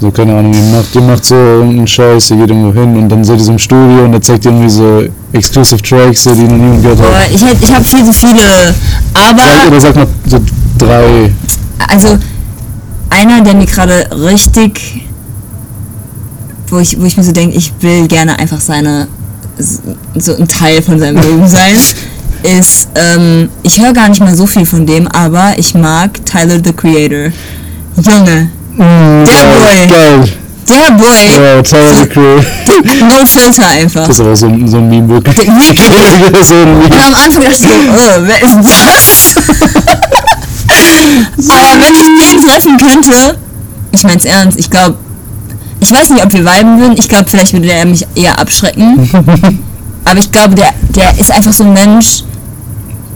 So, keine Ahnung, ihr macht, ihr macht so einen Scheiß, ihr geht irgendwo hin und dann seid ihr so im Studio und er zeigt dir irgendwie so Exclusive Tracks, die noch niemand gehört boah, hat. ich, ich habe viel zu viele, aber... Sag, oder sag mal so drei. also einer, der mir gerade richtig, wo ich, wo ich mir so denke, ich will gerne einfach seine, so ein Teil von seinem Leben sein, ist, ähm, ich höre gar nicht mehr so viel von dem, aber ich mag Tyler, the Creator. Junge, Mm, Der geil, Boy. geil. Der Boy, Ja, Tyler the Crew. no filter einfach. Das ist aber so ein, so ein Meme, wirklich. So ein Und Meme. am Anfang dachte ich so, oh, wer ist das? Aber wenn ich den treffen könnte, ich mein's ernst, ich glaube, ich weiß nicht, ob wir viben würden, ich glaube, vielleicht würde er mich eher abschrecken. Aber ich glaube, der, der ist einfach so ein Mensch,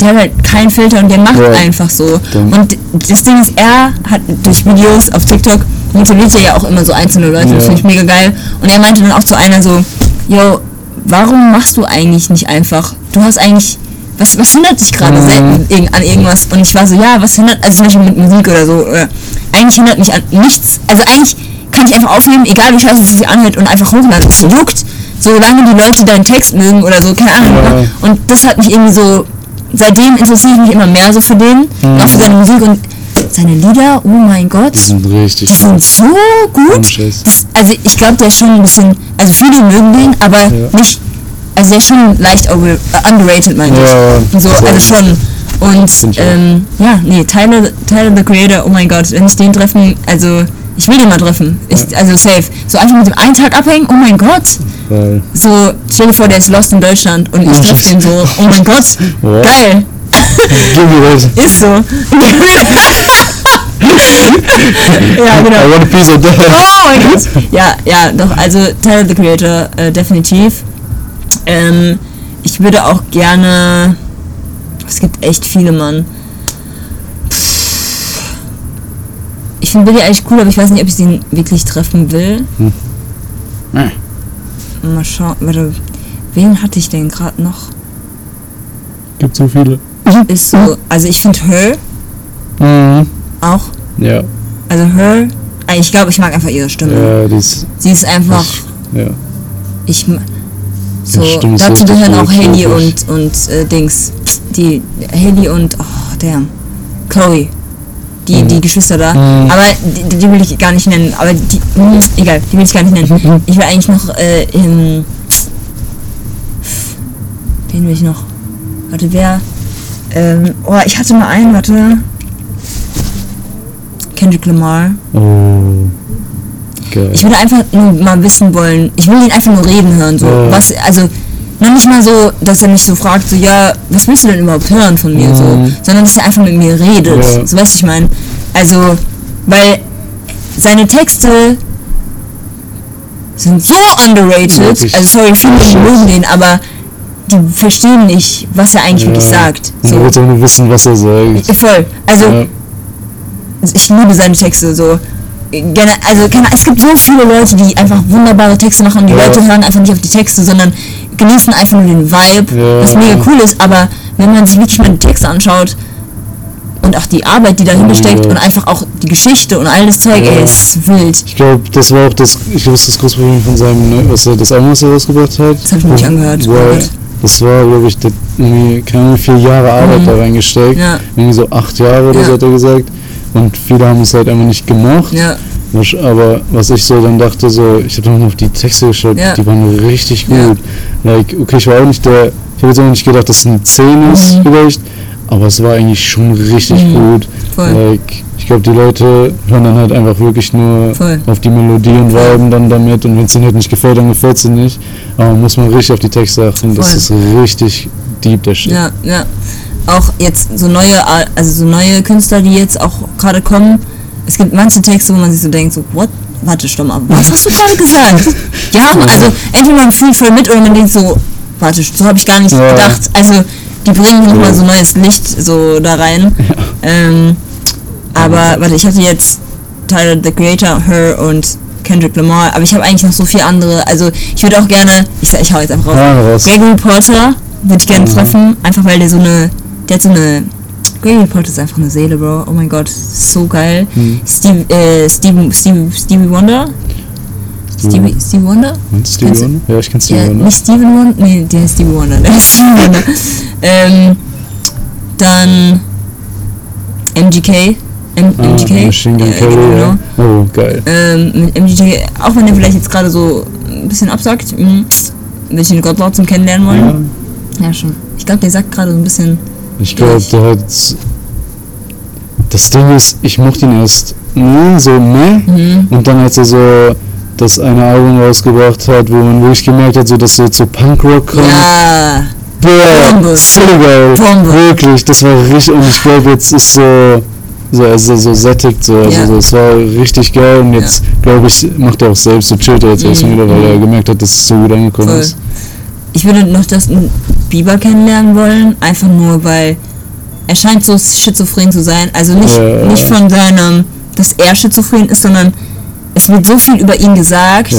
der hat halt keinen Filter und der macht Ja. einfach so. Und das Ding ist, er hat durch Videos auf TikTok motiviert er ja auch immer so einzelne Leute, das Ja. finde ich mega geil. Und er meinte dann auch zu einer so, yo, warum machst du eigentlich nicht einfach, du hast eigentlich, was, was hindert dich gerade Mhm. an irgendwas? Und ich war so, ja, was hindert, also zum Beispiel mit Musik oder so, oder, eigentlich hindert mich an nichts, also eigentlich kann ich einfach aufnehmen, egal wie scheiße es sich anhört und einfach hochladen, es juckt, solange die Leute deinen Text mögen oder so, keine Ahnung. Ja. Und das hat mich irgendwie so, seitdem interessiere ich mich immer mehr so für den, Mhm. auch für seine Musik und seine Lieder, oh mein Gott. Die sind richtig Die sind so gut. Das, also ich glaube, der ist schon ein bisschen, also viele mögen den, aber Ja. nicht, also der ist schon leicht over, äh, underrated, meine Ja, ich. So, also schon. Und ähm, ja, nee, Tyler, Tyler the Creator, oh mein Gott, wenn ich den treffen, also ich will den mal treffen. Ich, Also safe. So einfach mit dem einen Tag abhängen, oh mein Gott. Geil. So, stell dir vor, der ist lost in Deutschland und ich treffe den so, oh mein Gott, geil. Give me that. Ist so. ja, genau. I want a piece of that. Oh mein Gott. Ja, ja, doch, also Tyler the Creator, äh, definitiv. Ähm, ich würde auch gerne. Es gibt echt viele, Mann. Ich finde Billy eigentlich cool, aber ich weiß nicht, ob ich den wirklich treffen will. Hm. Mal schauen. Warte, wen hatte ich denn gerade noch? Gibt so viele. Ist so. Also ich finde Her Mhm. auch. Ja, Also Her. äh, Ich glaube, ich mag einfach ihre Stimme. ja, die ist. Sie ist einfach. Ja. Ich so, Ja, dazu gehören auch Haley und, und äh, Dings. Die Haley und oh damn. Chloe. Die, Mhm. die Geschwister da. Mhm. Aber die, die will ich gar nicht nennen. Aber die. mh, egal, die will ich gar nicht nennen. Ich will eigentlich noch äh, in, wen will ich noch? Warte, wer? Ähm, oh, ich hatte mal einen, warte. Kendrick Lamar. Oh. Geil. Ich würde einfach nur mal wissen wollen, ich will ihn einfach nur reden hören, so. Ja. Was, also, noch nicht mal so, dass er mich so fragt, so, ja, was willst du denn überhaupt hören von mir, so. Mhm. Sondern, dass er einfach mit mir redet. Ja. So, weißt du, ich meine. Also, weil seine Texte sind so underrated. Also, sorry, viele mögen den, aber die verstehen nicht, was er eigentlich wirklich sagt. So. auch nur wissen, was er sagt. Voll. Also, Ja. ich liebe seine Texte so. Also es gibt so viele Leute, die einfach wunderbare Texte machen und die Ja. Leute hören einfach nicht auf die Texte, sondern genießen einfach nur den Vibe, Ja. was mega cool ist. Aber wenn man sich wirklich mal die Texte anschaut und auch die Arbeit, die dahinter Ja. steckt und einfach auch die Geschichte und all das Zeug, Ja. ey, ist wild. Ich glaube, das war auch das, ich glaube, das das große Problem von seinem, ne, was er, das Album, was er rausgebracht hat. Das hab ich mir nicht angehört. Gott. Das war, glaube ich, irgendwie, keine vier Jahre Arbeit Mhm. da reingesteckt. Ja. Irgendwie so acht Jahre oder Ja. so hat er gesagt. Und viele haben es halt einfach nicht gemocht. Ja, Aber was ich so dann dachte, so, ich habe dann noch auf die Texte geschaut, Ja. die waren richtig gut. Like, okay, ich war auch nicht der, ich habe jetzt auch nicht gedacht, dass es ein 10 ist Mhm. vielleicht, aber es war eigentlich schon richtig Mhm. gut. Voll. Like, ich glaube, die Leute hören dann halt einfach wirklich nur Voll. auf die Melodie und viben dann damit und wenn es ihnen halt nicht gefällt, dann gefällt es ihnen nicht. Aber man muss man richtig auf die Texte achten, das Voll. ist richtig deep, der Shit. ja, ja. Auch jetzt so neue, also so neue Künstler, die jetzt auch gerade kommen. Es gibt manche Texte, wo man sich so denkt, so, what? Warte, stopp mal, was hast du gerade gesagt? Ja, also entweder man fühlt voll mit oder man denkt so, warte, so habe ich gar nicht Ja. gedacht. Also die bringen nochmal so neues Licht so da rein. Ähm, aber warte, ich hatte jetzt Tyler the Creator, Her und Kendrick Lamar, aber ich habe eigentlich noch so viele andere. Also ich würde auch gerne, ich, sag- ich hau jetzt einfach raus. Ja, raus. Gregory Porter würde ich gerne Mhm. treffen, einfach weil der so eine, der hat so eine, Gregory Porter ist einfach eine Seele, Bro. Oh mein Gott, so geil. Mhm. Steve, äh, Steve, Steve, Stevie Wonder? Stevie, Stevie Wonder? Und Stevie Wonder? Ja, ich kenn Stevie Ja, Wonder. nicht Steven Wonder, nee, der ist Stevie Wonder, der ist Stevie Wonder. ähm, dann MGK, M Ah, MGK, Machine Gun äh, Kelly, genau. ja. Oh, geil. Ähm, mit MGK, auch wenn er vielleicht jetzt gerade so ein bisschen absagt, mh, würde ich ihn Gott zum Kennenlernen Ja. wollen. Ja, schon. Ich glaube, der sagt gerade so ein bisschen. Ich glaube, der hat. Das Ding ist, ich mochte ihn erst nie so meh. Mhm. Und dann, als er so das eine Album rausgebracht hat, wo man wirklich gemerkt hat, so, dass so zu Punkrock kommt. Ja, Boah, Bombe. so geil. Bombe. Wirklich, das war richtig. Und ich glaube, jetzt ist so. So, er ist so, sättigt, so. Also, Ja. so, es war richtig geil. Und jetzt, glaube ich, macht er auch selbst so chillt er jetzt Mhm. wieder, weil er gemerkt hat, dass es so gut angekommen voll. ist. Ich würde noch Justin Bieber kennenlernen wollen, einfach nur, weil er scheint so schizophren zu sein. Also nicht, Ja. nicht von seinem, dass er schizophren ist, sondern es wird so viel über ihn gesagt. Ja.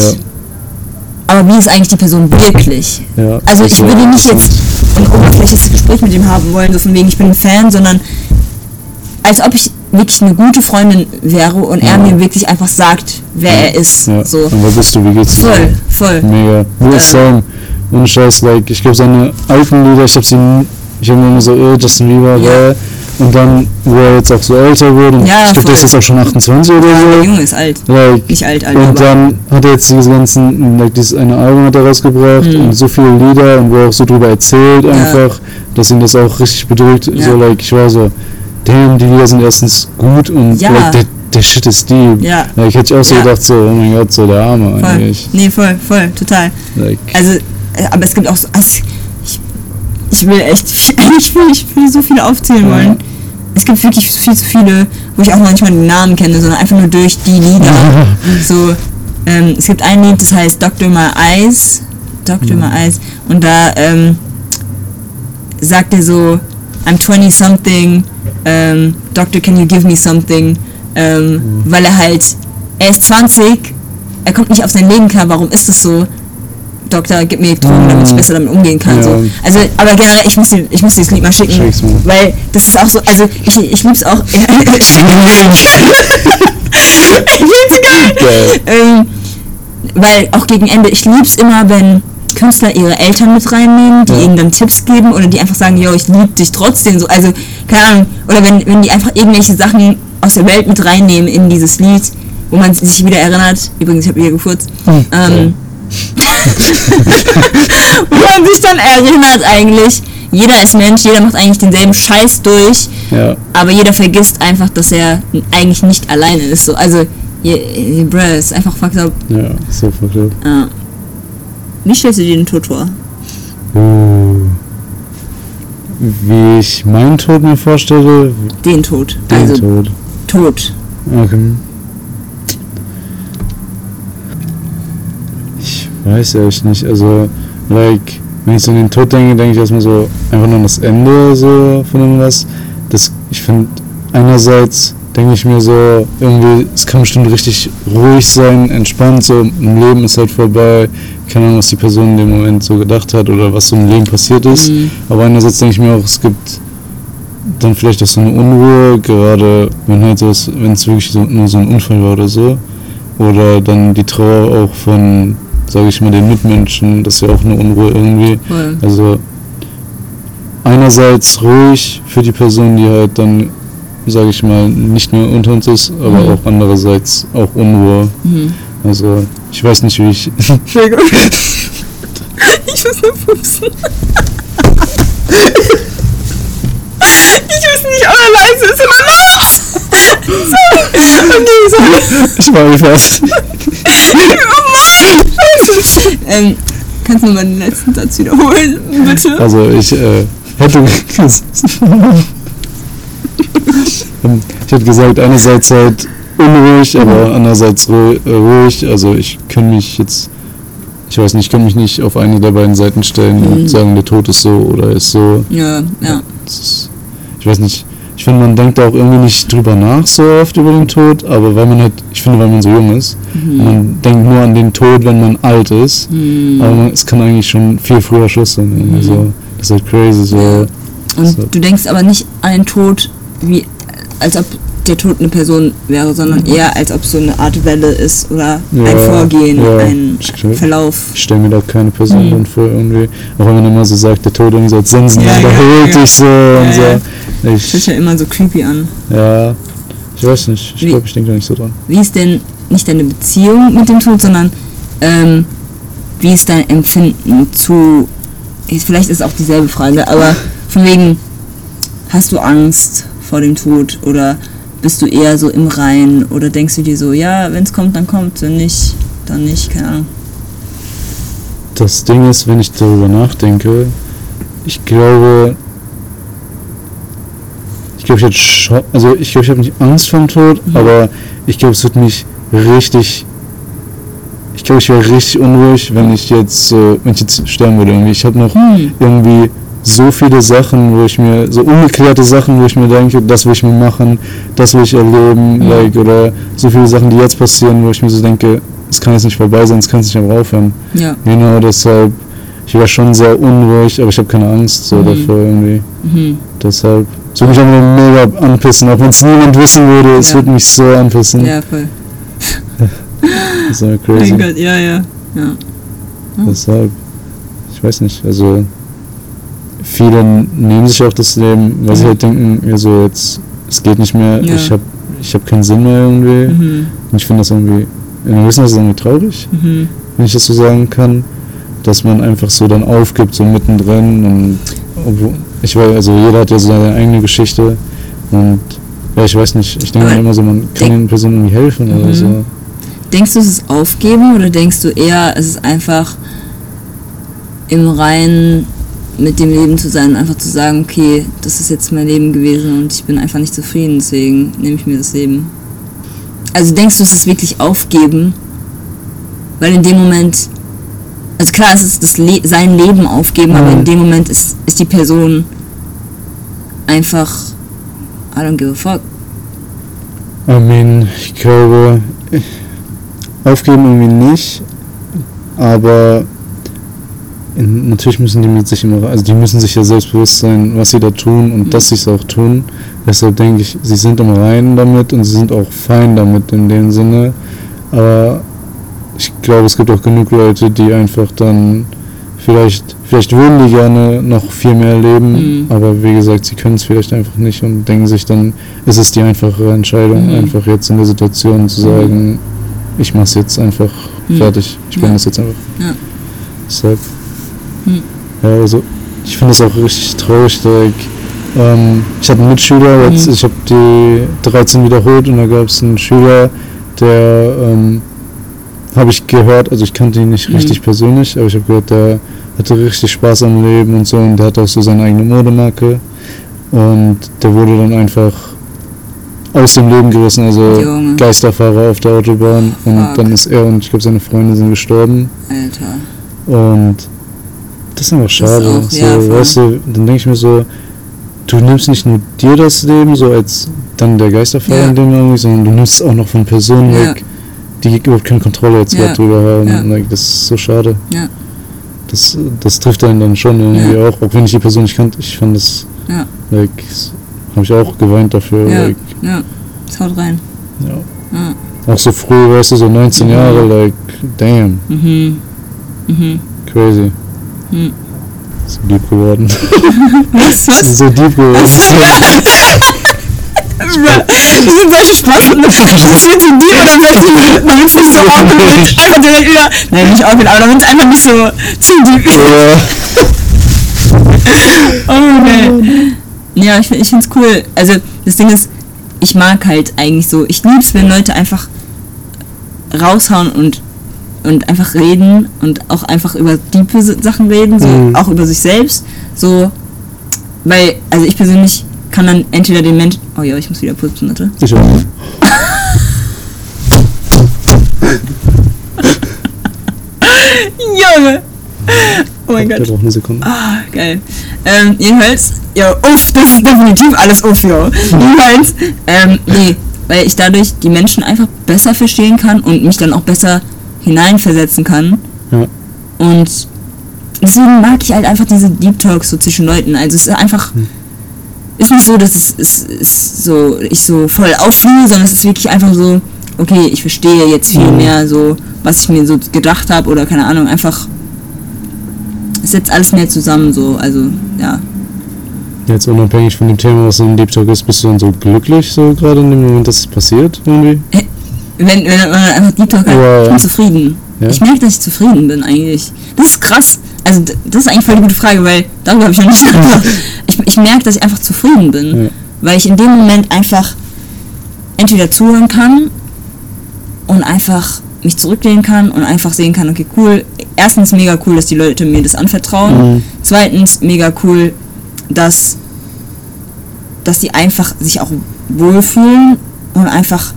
Aber wie ist eigentlich die Person wirklich? Ja, Also ich würde nicht jetzt ein oberflächliches Gespräch mit ihm haben wollen, so von wegen, ich bin ein Fan, sondern als ob ich wirklich eine gute Freundin wäre und er mir wirklich einfach sagt, wer er ist. So. Und wer bist du? Wie geht's dir? Voll, voll. Mega. Nur Äh. Song. Ohne Scheiß, like, ich glaube seine alten Lieder, ich habe sie, ich habe immer so, äh, Justin Bieber, Ja. Und dann, wo er jetzt auch so älter und Ja, ich glaube, der ist jetzt auch schon 28 oder Der so. Junge ist alt. Like, Nicht alt, alt, und dann hat er jetzt diese ganzen, like, dieses eine Album hat er rausgebracht Mhm. und so viele Lieder und wo er auch so drüber erzählt Ja. einfach, dass ihn das auch richtig bedrückt. Ja. So, like, ich war so, damn, die Lieder sind erstens gut und Ja. like, der, der Shit ist deep. Ja. Like, hätte ich auch so Ja. gedacht, so, oh mein Gott, so der Arme voll. eigentlich. Nee, voll, voll, total. Like, Also, äh, aber es gibt auch so, also, ich, will echt, ich will, ich will so viele aufzählen wollen. Es gibt wirklich viel zu viele, wo ich auch manchmal den Namen kenne, sondern einfach nur durch die Lieder. so, ähm, es gibt ein Lied, das heißt Dr. My Eyes. Dr. My Eyes. Und da ähm, sagt er so, I'm 20 something, ähm, Doctor, can you give me something? Ähm, Weil er halt, er ist 20, er kommt nicht auf sein Leben klar, warum ist das so? Doktor, gib mir Drogen, damit ich Mhm. besser damit umgehen kann. Ja. So. Also, aber generell, ich muss, dir- ich muss dir das Lied mal schicken. Schick's mir. Weil das ist auch so, also ich, ich lieb's auch. geil. ähm, weil auch gegen Ende, ich lieb's immer, wenn Künstler ihre Eltern mit reinnehmen, die Ja. ihnen dann Tipps geben oder die einfach sagen, yo, ich lieb dich trotzdem so. Also, keine Ahnung, oder wenn, wenn die einfach irgendwelche Sachen aus der Welt mit reinnehmen in dieses Lied, wo man sich wieder erinnert, übrigens, ich habe wieder gefurzt, Hm, ähm, Wo man sich dann erinnert eigentlich, jeder ist Mensch, jeder macht eigentlich denselben Scheiß durch, Ja. aber jeder vergisst einfach, dass er eigentlich nicht alleine ist. So, also, bruh, ist einfach fucked up. Ja, so verrückt. Ja. Wie stellst du dir den Tod vor? Wie ich meinen Tod mir vorstelle, Den Tod. den also, Tod. Tod. Okay. Ich weiß ehrlich nicht. Also, like, wenn ich so an den Tod denke, denke ich erstmal so einfach nur an das Ende so von irgendwas. Das, ich finde, einerseits denke ich mir so, irgendwie, es kann bestimmt richtig ruhig sein, entspannt, so ein Leben ist halt vorbei. Keine Ahnung, was die Person in dem Moment so gedacht hat oder was so im Leben passiert ist. Mhm. Aber einerseits denke ich mir auch, es gibt dann vielleicht auch so eine Unruhe, gerade wenn halt so wenn es wirklich so, nur so ein Unfall war oder so. Oder dann die Trauer auch von, sage ich mal, den Mitmenschen, das ist ja auch eine Unruhe irgendwie. Voll. Also einerseits ruhig für die Person, die halt dann, sage ich mal, nicht mehr unter uns ist, aber Mhm. auch andererseits auch Unruhe. Mhm. Also ich weiß nicht, wie ich... Ich muss nur pupsen. Ich weiß nicht, aber leise ist immer noch. Sorry. Okay, sorry. ich war fast. Ähm, kannst du mal den letzten Satz wiederholen, bitte? Also ich äh, hätte Ähm, ich hätte gesagt, einerseits halt unruhig, aber andererseits äh, ruhig. Also ich kann mich jetzt, ich weiß nicht, ich kann mich nicht auf eine der beiden Seiten stellen Mhm. und sagen, der Tod ist so oder ist so. Ja, ja. Ist, ich weiß nicht. Ich finde, man denkt da auch irgendwie nicht drüber nach so oft über den Tod, aber weil man halt, ich finde, weil man so jung ist, man denkt nur an den Tod, wenn man alt ist. Mhm. Aber es kann eigentlich schon viel früher Schluss sein. irgendwie So. Das ist halt crazy. So. Und So. du denkst aber nicht an den Tod, wie, als ob der Tod eine Person wäre, sondern eher als ob so eine Art Welle ist oder ein Ja, Vorgehen, ja, ein stimmt. Verlauf. Ich stelle mir da keine Person Mhm. vor irgendwie. Auch wenn man immer so sagt, der Tod irgendwie so als Sensen Ja, ja, dich so und so. Das hört Ich, ja immer so creepy an. ja, ich weiß nicht. Ich glaube, ich denke da nicht so dran. Wie ist denn nicht deine Beziehung mit dem Tod, sondern ähm, wie ist dein Empfinden zu. Vielleicht ist auch dieselbe Frage, aber von wegen, hast du Angst vor dem Tod oder bist du eher so im Rein oder denkst du dir so, ja, wenn es kommt, dann kommt, wenn nicht, dann nicht, keine Ahnung. Das Ding ist, wenn ich darüber nachdenke, ich glaube, ich glaube, ich hätte schon, also ich glaube, ich habe nicht Angst vor dem Tod, Mhm. aber ich glaube, es wird mich richtig, ich glaube, ich wäre richtig unruhig, wenn ich jetzt so, wenn ich jetzt sterben würde irgendwie. Ich habe noch Hm. irgendwie so viele Sachen, wo ich mir, so ungeklärte Sachen, wo ich mir denke, das will ich mir machen, das will ich erleben, Mhm. like, oder so viele Sachen, die jetzt passieren, wo ich mir so denke, es kann jetzt nicht vorbei sein, es kann jetzt nicht mehr aufhören. Ja. Genau, deshalb, ich wäre schon sehr unruhig, aber ich habe keine Angst so Mhm. davor irgendwie. Mhm. Deshalb, es würde mich einfach mega anpissen, auch wenn es niemand wissen würde, es Ja. würde mich so anpissen. Ja, voll. Das ist ja crazy. Mein Gott, ja, ja. ja. Deshalb, ich weiß nicht, also viele nehmen sich auch das Leben, weil sie halt denken, ja so jetzt, es geht nicht mehr, Ja. ich habe ich hab keinen Sinn mehr irgendwie. Mhm. Und ich finde das irgendwie, in einem gewissen Weise irgendwie traurig, Mhm. wenn ich das so sagen kann, dass man einfach so dann aufgibt, so mittendrin und ich weiß, also jeder hat ja so seine eigene Geschichte und ja, ich weiß nicht, ich denke immer so, man kann den Personen irgendwie helfen Mhm. oder so. Denkst du, es ist Aufgeben oder denkst du eher, es ist einfach im Reinen mit dem Leben zu sein einfach zu sagen, okay, das ist jetzt mein Leben gewesen und ich bin einfach nicht zufrieden, deswegen nehme ich mir das Leben. Also denkst du, es ist wirklich Aufgeben? Weil in dem Moment, also klar, es ist das Le sein Leben aufgeben, aber Mhm. in dem Moment ist, ist die Person einfach, I don't give a fuck. I mean, ich glaube, aufgeben irgendwie nicht, aber in, natürlich müssen die mit sich immer, also die müssen sich ja selbstbewusst sein, was sie da tun und Mhm. dass sie es auch tun. Deshalb denke ich, sie sind im Reinen damit und sie sind auch fein damit in dem Sinne. Aber ich glaube, es gibt auch genug Leute, die einfach dann vielleicht, vielleicht würden die gerne noch viel mehr erleben, Mhm. aber wie gesagt, sie können es vielleicht einfach nicht und denken sich dann, ist es die einfachere Entscheidung, Mhm. einfach jetzt in der Situation zu sagen, ich mache es jetzt einfach Fertig. Ich bin Ja. das jetzt einfach. Ja. Deshalb. Hm. Ja, also ich finde das auch richtig traurig. Like, ähm, ich hatte einen Mitschüler, jetzt, Mhm. ich habe die 13 wiederholt und da gab es einen Schüler, der ähm, habe ich gehört, also ich kannte ihn nicht Mhm. richtig persönlich, aber ich habe gehört, der hatte richtig Spaß am Leben und so und der hat auch so seine eigene Modemarke und der wurde dann einfach aus dem Leben gerissen, also Junge. Geisterfahrer auf der Autobahn und Fuck. dann ist er und ich glaube seine Freunde sind gestorben Alter. und das ist einfach schade. auch- so, ja, weißt du, dann denke ich mir so, du nimmst nicht nur dir das Leben, so als dann der Geisterfahrer Ja. in dem irgendwie, sondern du nimmst es auch noch von Personen Ja. weg, die überhaupt keine Kontrolle jetzt Ja. drüber haben. Ja. Das ist so schade. Ja. Das, das trifft einen dann schon irgendwie auch, auch wenn ich die Person nicht kannte. Ich fand das, Ja. like, habe ich auch geweint dafür. Ja. Like, Ja. Das haut rein. ja. Ja. Auch so früh, weißt du, so 19 Mhm. Jahre, like, damn, Mhm. Mhm. crazy. Mhm. So deep geworden. Was? Was? so deep geworden. Das sind solche Spaß. Das wird zu deep oder solche, damit es nicht so wird. Einfach direkt wieder. Nein, nicht awkward, aber damit es einfach nicht so zu ja. Oh, okay. Ja, ich, ich find's cool. Also, das Ding ist, ich mag halt eigentlich so, ich lieb's, wenn Leute einfach raushauen und, und einfach reden und auch einfach über tiefe Sachen reden, so, Mhm. auch über sich selbst. So, weil, also ich persönlich kann dann entweder den Mensch. Oh ja, ich muss wieder putzen, warte. Ich auch. Junge! Oh mein Der Gott. braucht eine Sekunde. Ah, geil. Ähm, jedenfalls, ja, uff, das ist definitiv alles uff, jo. Jedenfalls, ähm, nee, weil ich dadurch die Menschen einfach besser verstehen kann und mich dann auch besser hineinversetzen kann. Ja. Und deswegen mag ich halt einfach diese Deep Talks so zwischen Leuten. Also es ist einfach, ist nicht so, dass es, es, es so, ich so voll auffühle, sondern es ist wirklich einfach so, okay, ich verstehe jetzt viel Mhm. mehr so, was ich mir so gedacht habe oder keine Ahnung, einfach es setzt alles mehr zusammen so, also ja. Jetzt unabhängig von dem Thema, was ein Deep Talk ist, bist du dann so glücklich so gerade in dem Moment, dass es passiert irgendwie? Wenn, wenn man einfach Deep Talk hat, ich bin zufrieden. Ja? Ich merke, dass ich zufrieden bin eigentlich. Das ist krass. Also das ist eigentlich voll die gute Frage, weil darüber habe ich noch nicht nachgedacht. Ich, ich merke, dass ich einfach zufrieden bin. Ja. Weil ich in dem Moment einfach entweder zuhören kann und einfach mich zurücklehnen kann und einfach sehen kann, okay, cool. Erstens mega cool, dass die Leute mir das anvertrauen. Mhm. Zweitens mega cool, dass dass die einfach sich auch wohlfühlen und einfach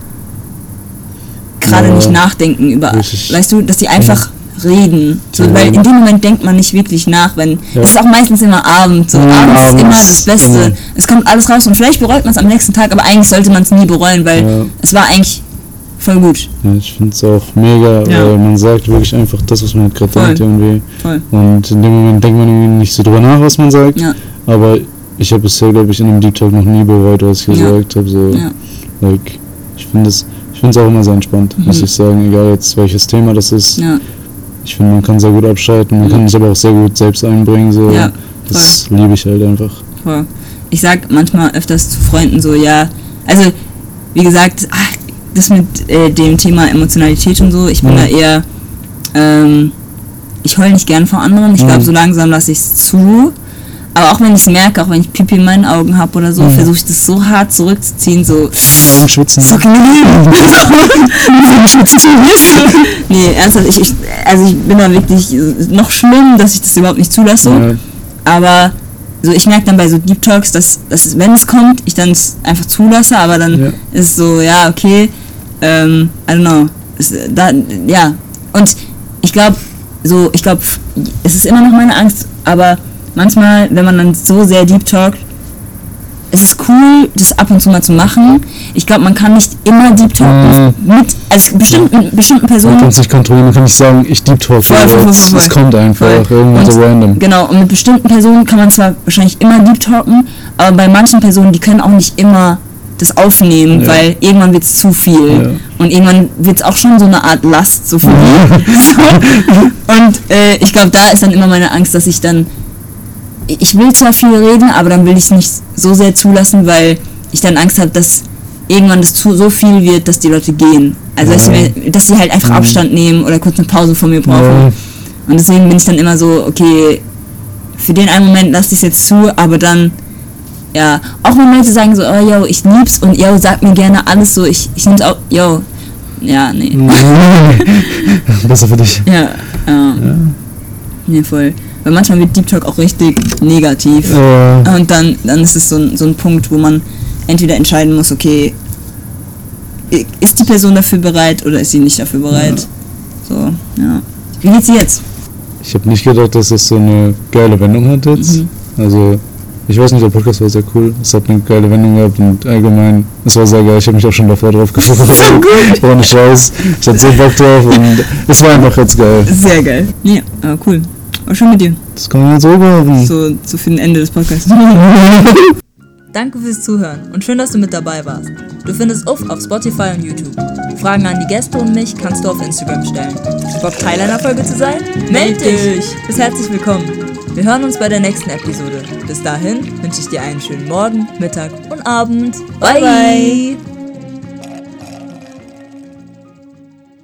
gerade Ja. nicht nachdenken über, weißt du, dass die einfach reden. So. Weil in dem Moment denkt man nicht wirklich nach, wenn Ja. es ist auch meistens immer Abend. So Mhm, abends ist immer das Beste. genau. Es kommt alles raus und vielleicht bereut man es am nächsten Tag, aber eigentlich sollte man es nie bereuen, weil Ja. es war eigentlich voll gut. Ja, ich finde es auch mega, Ja. weil man sagt wirklich einfach das, was man gerade denkt irgendwie. Voll. Und in dem Moment denkt man irgendwie nicht so drüber nach, was man sagt. Ja. Aber ich habe bisher, glaube ich, in einem Deep Talk noch nie bereut, was ich gesagt habe. So, like, ich finde es ich auch immer sehr entspannt, muss Mhm. ich sagen, egal jetzt welches Thema das ist. Ja. Ich finde, man kann sehr gut abschalten, man Mhm. kann sich aber auch sehr gut selbst einbringen. So. Ja, das liebe ich halt einfach. Voll. Ich sag manchmal öfters zu Freunden so, ja, also wie gesagt, ach, das mit äh, dem Thema Emotionalität und so, ich bin Mhm. da eher, ähm, ich heul nicht gern vor anderen. Ich glaube, so langsam lasse ich es zu. Aber auch wenn ich es merke, auch wenn ich Pipi in meinen Augen habe oder so, Mhm. versuche ich das so hart zurückzuziehen, so. Augen schwitzen. So nee, ernsthaft, ich, ich, also ich bin da wirklich noch schlimm, dass ich das überhaupt nicht zulasse. Ja, Aber so, ich merke dann bei so Deep Talks, dass, dass wenn es kommt, ich dann es einfach zulasse, aber dann Ja. ist es so, ja, okay, ähm, I don't know. Es, da, ja. Und ich glaube, so, ich glaube, es ist immer noch meine Angst, aber manchmal, wenn man dann so sehr Deep Talkt, es ist cool, das ab und zu mal zu machen. Ich glaube, man kann nicht immer Deep Talken mit, also bestimmten, bestimmten man Personen kann es nicht kontrollieren, man kann nicht sagen, ich Deep Talk. Voll, voll, voll, voll, Es kommt einfach, irgendwann so random. Genau, und mit bestimmten Personen kann man zwar wahrscheinlich immer deep talken, aber bei manchen Personen, die können auch nicht immer das aufnehmen, Ja. weil irgendwann wird es zu viel. Ja. Und irgendwann wird es auch schon so eine Art Last, so für so. Und äh, ich glaube, da ist dann immer meine Angst, dass ich dann. Ich will zwar viel reden, aber dann will ich es nicht so sehr zulassen, weil ich dann Angst habe, dass irgendwann das zu, so viel wird, dass die Leute gehen. Also, dass, Ja. sie, dass sie halt einfach Abstand nehmen oder kurz eine Pause von mir brauchen. Ja. Und deswegen bin ich dann immer so, okay, für den einen Moment lasse ich es jetzt zu, aber dann, ja, auch wenn Leute sagen so, oh, yo, ich lieb's und yo, sag mir gerne alles so, ich, ich nehm's auch, yo, ja, nee, Besser für dich. ja, ähm, nee, voll. Weil manchmal wird Deep Talk auch richtig negativ. Äh, Und dann, dann ist es so ein, so ein Punkt, wo man entweder entscheiden muss, okay, ist die Person dafür bereit oder ist sie nicht dafür bereit? So, ja. Wie geht's dir jetzt? ich habe nicht gedacht, dass das so eine geile Wendung hat jetzt. Mhm. Also, ich weiß nicht, der Podcast war sehr cool. Es hat eine geile Wendung gehabt und allgemein, es war sehr geil. Ich habe mich auch schon davor drauf gefreut. Ohne Scheiß. Ich hatte so Bock drauf und es war einfach jetzt geil. Sehr geil. Ja, cool. War schön mit dir. Das kann man jetzt so machen. So, so für den Ende des Podcasts. Danke fürs Zuhören und schön, dass du mit dabei warst. Du findest Uff auf Spotify und YouTube. Fragen an die Gäste und mich kannst du auf Instagram stellen. Bock Teil einer Folge zu sein? Meld dich! Bist herzlich willkommen. Wir hören uns bei der nächsten Episode. Bis dahin wünsche ich dir einen schönen Morgen, Mittag und Abend. bye. bye.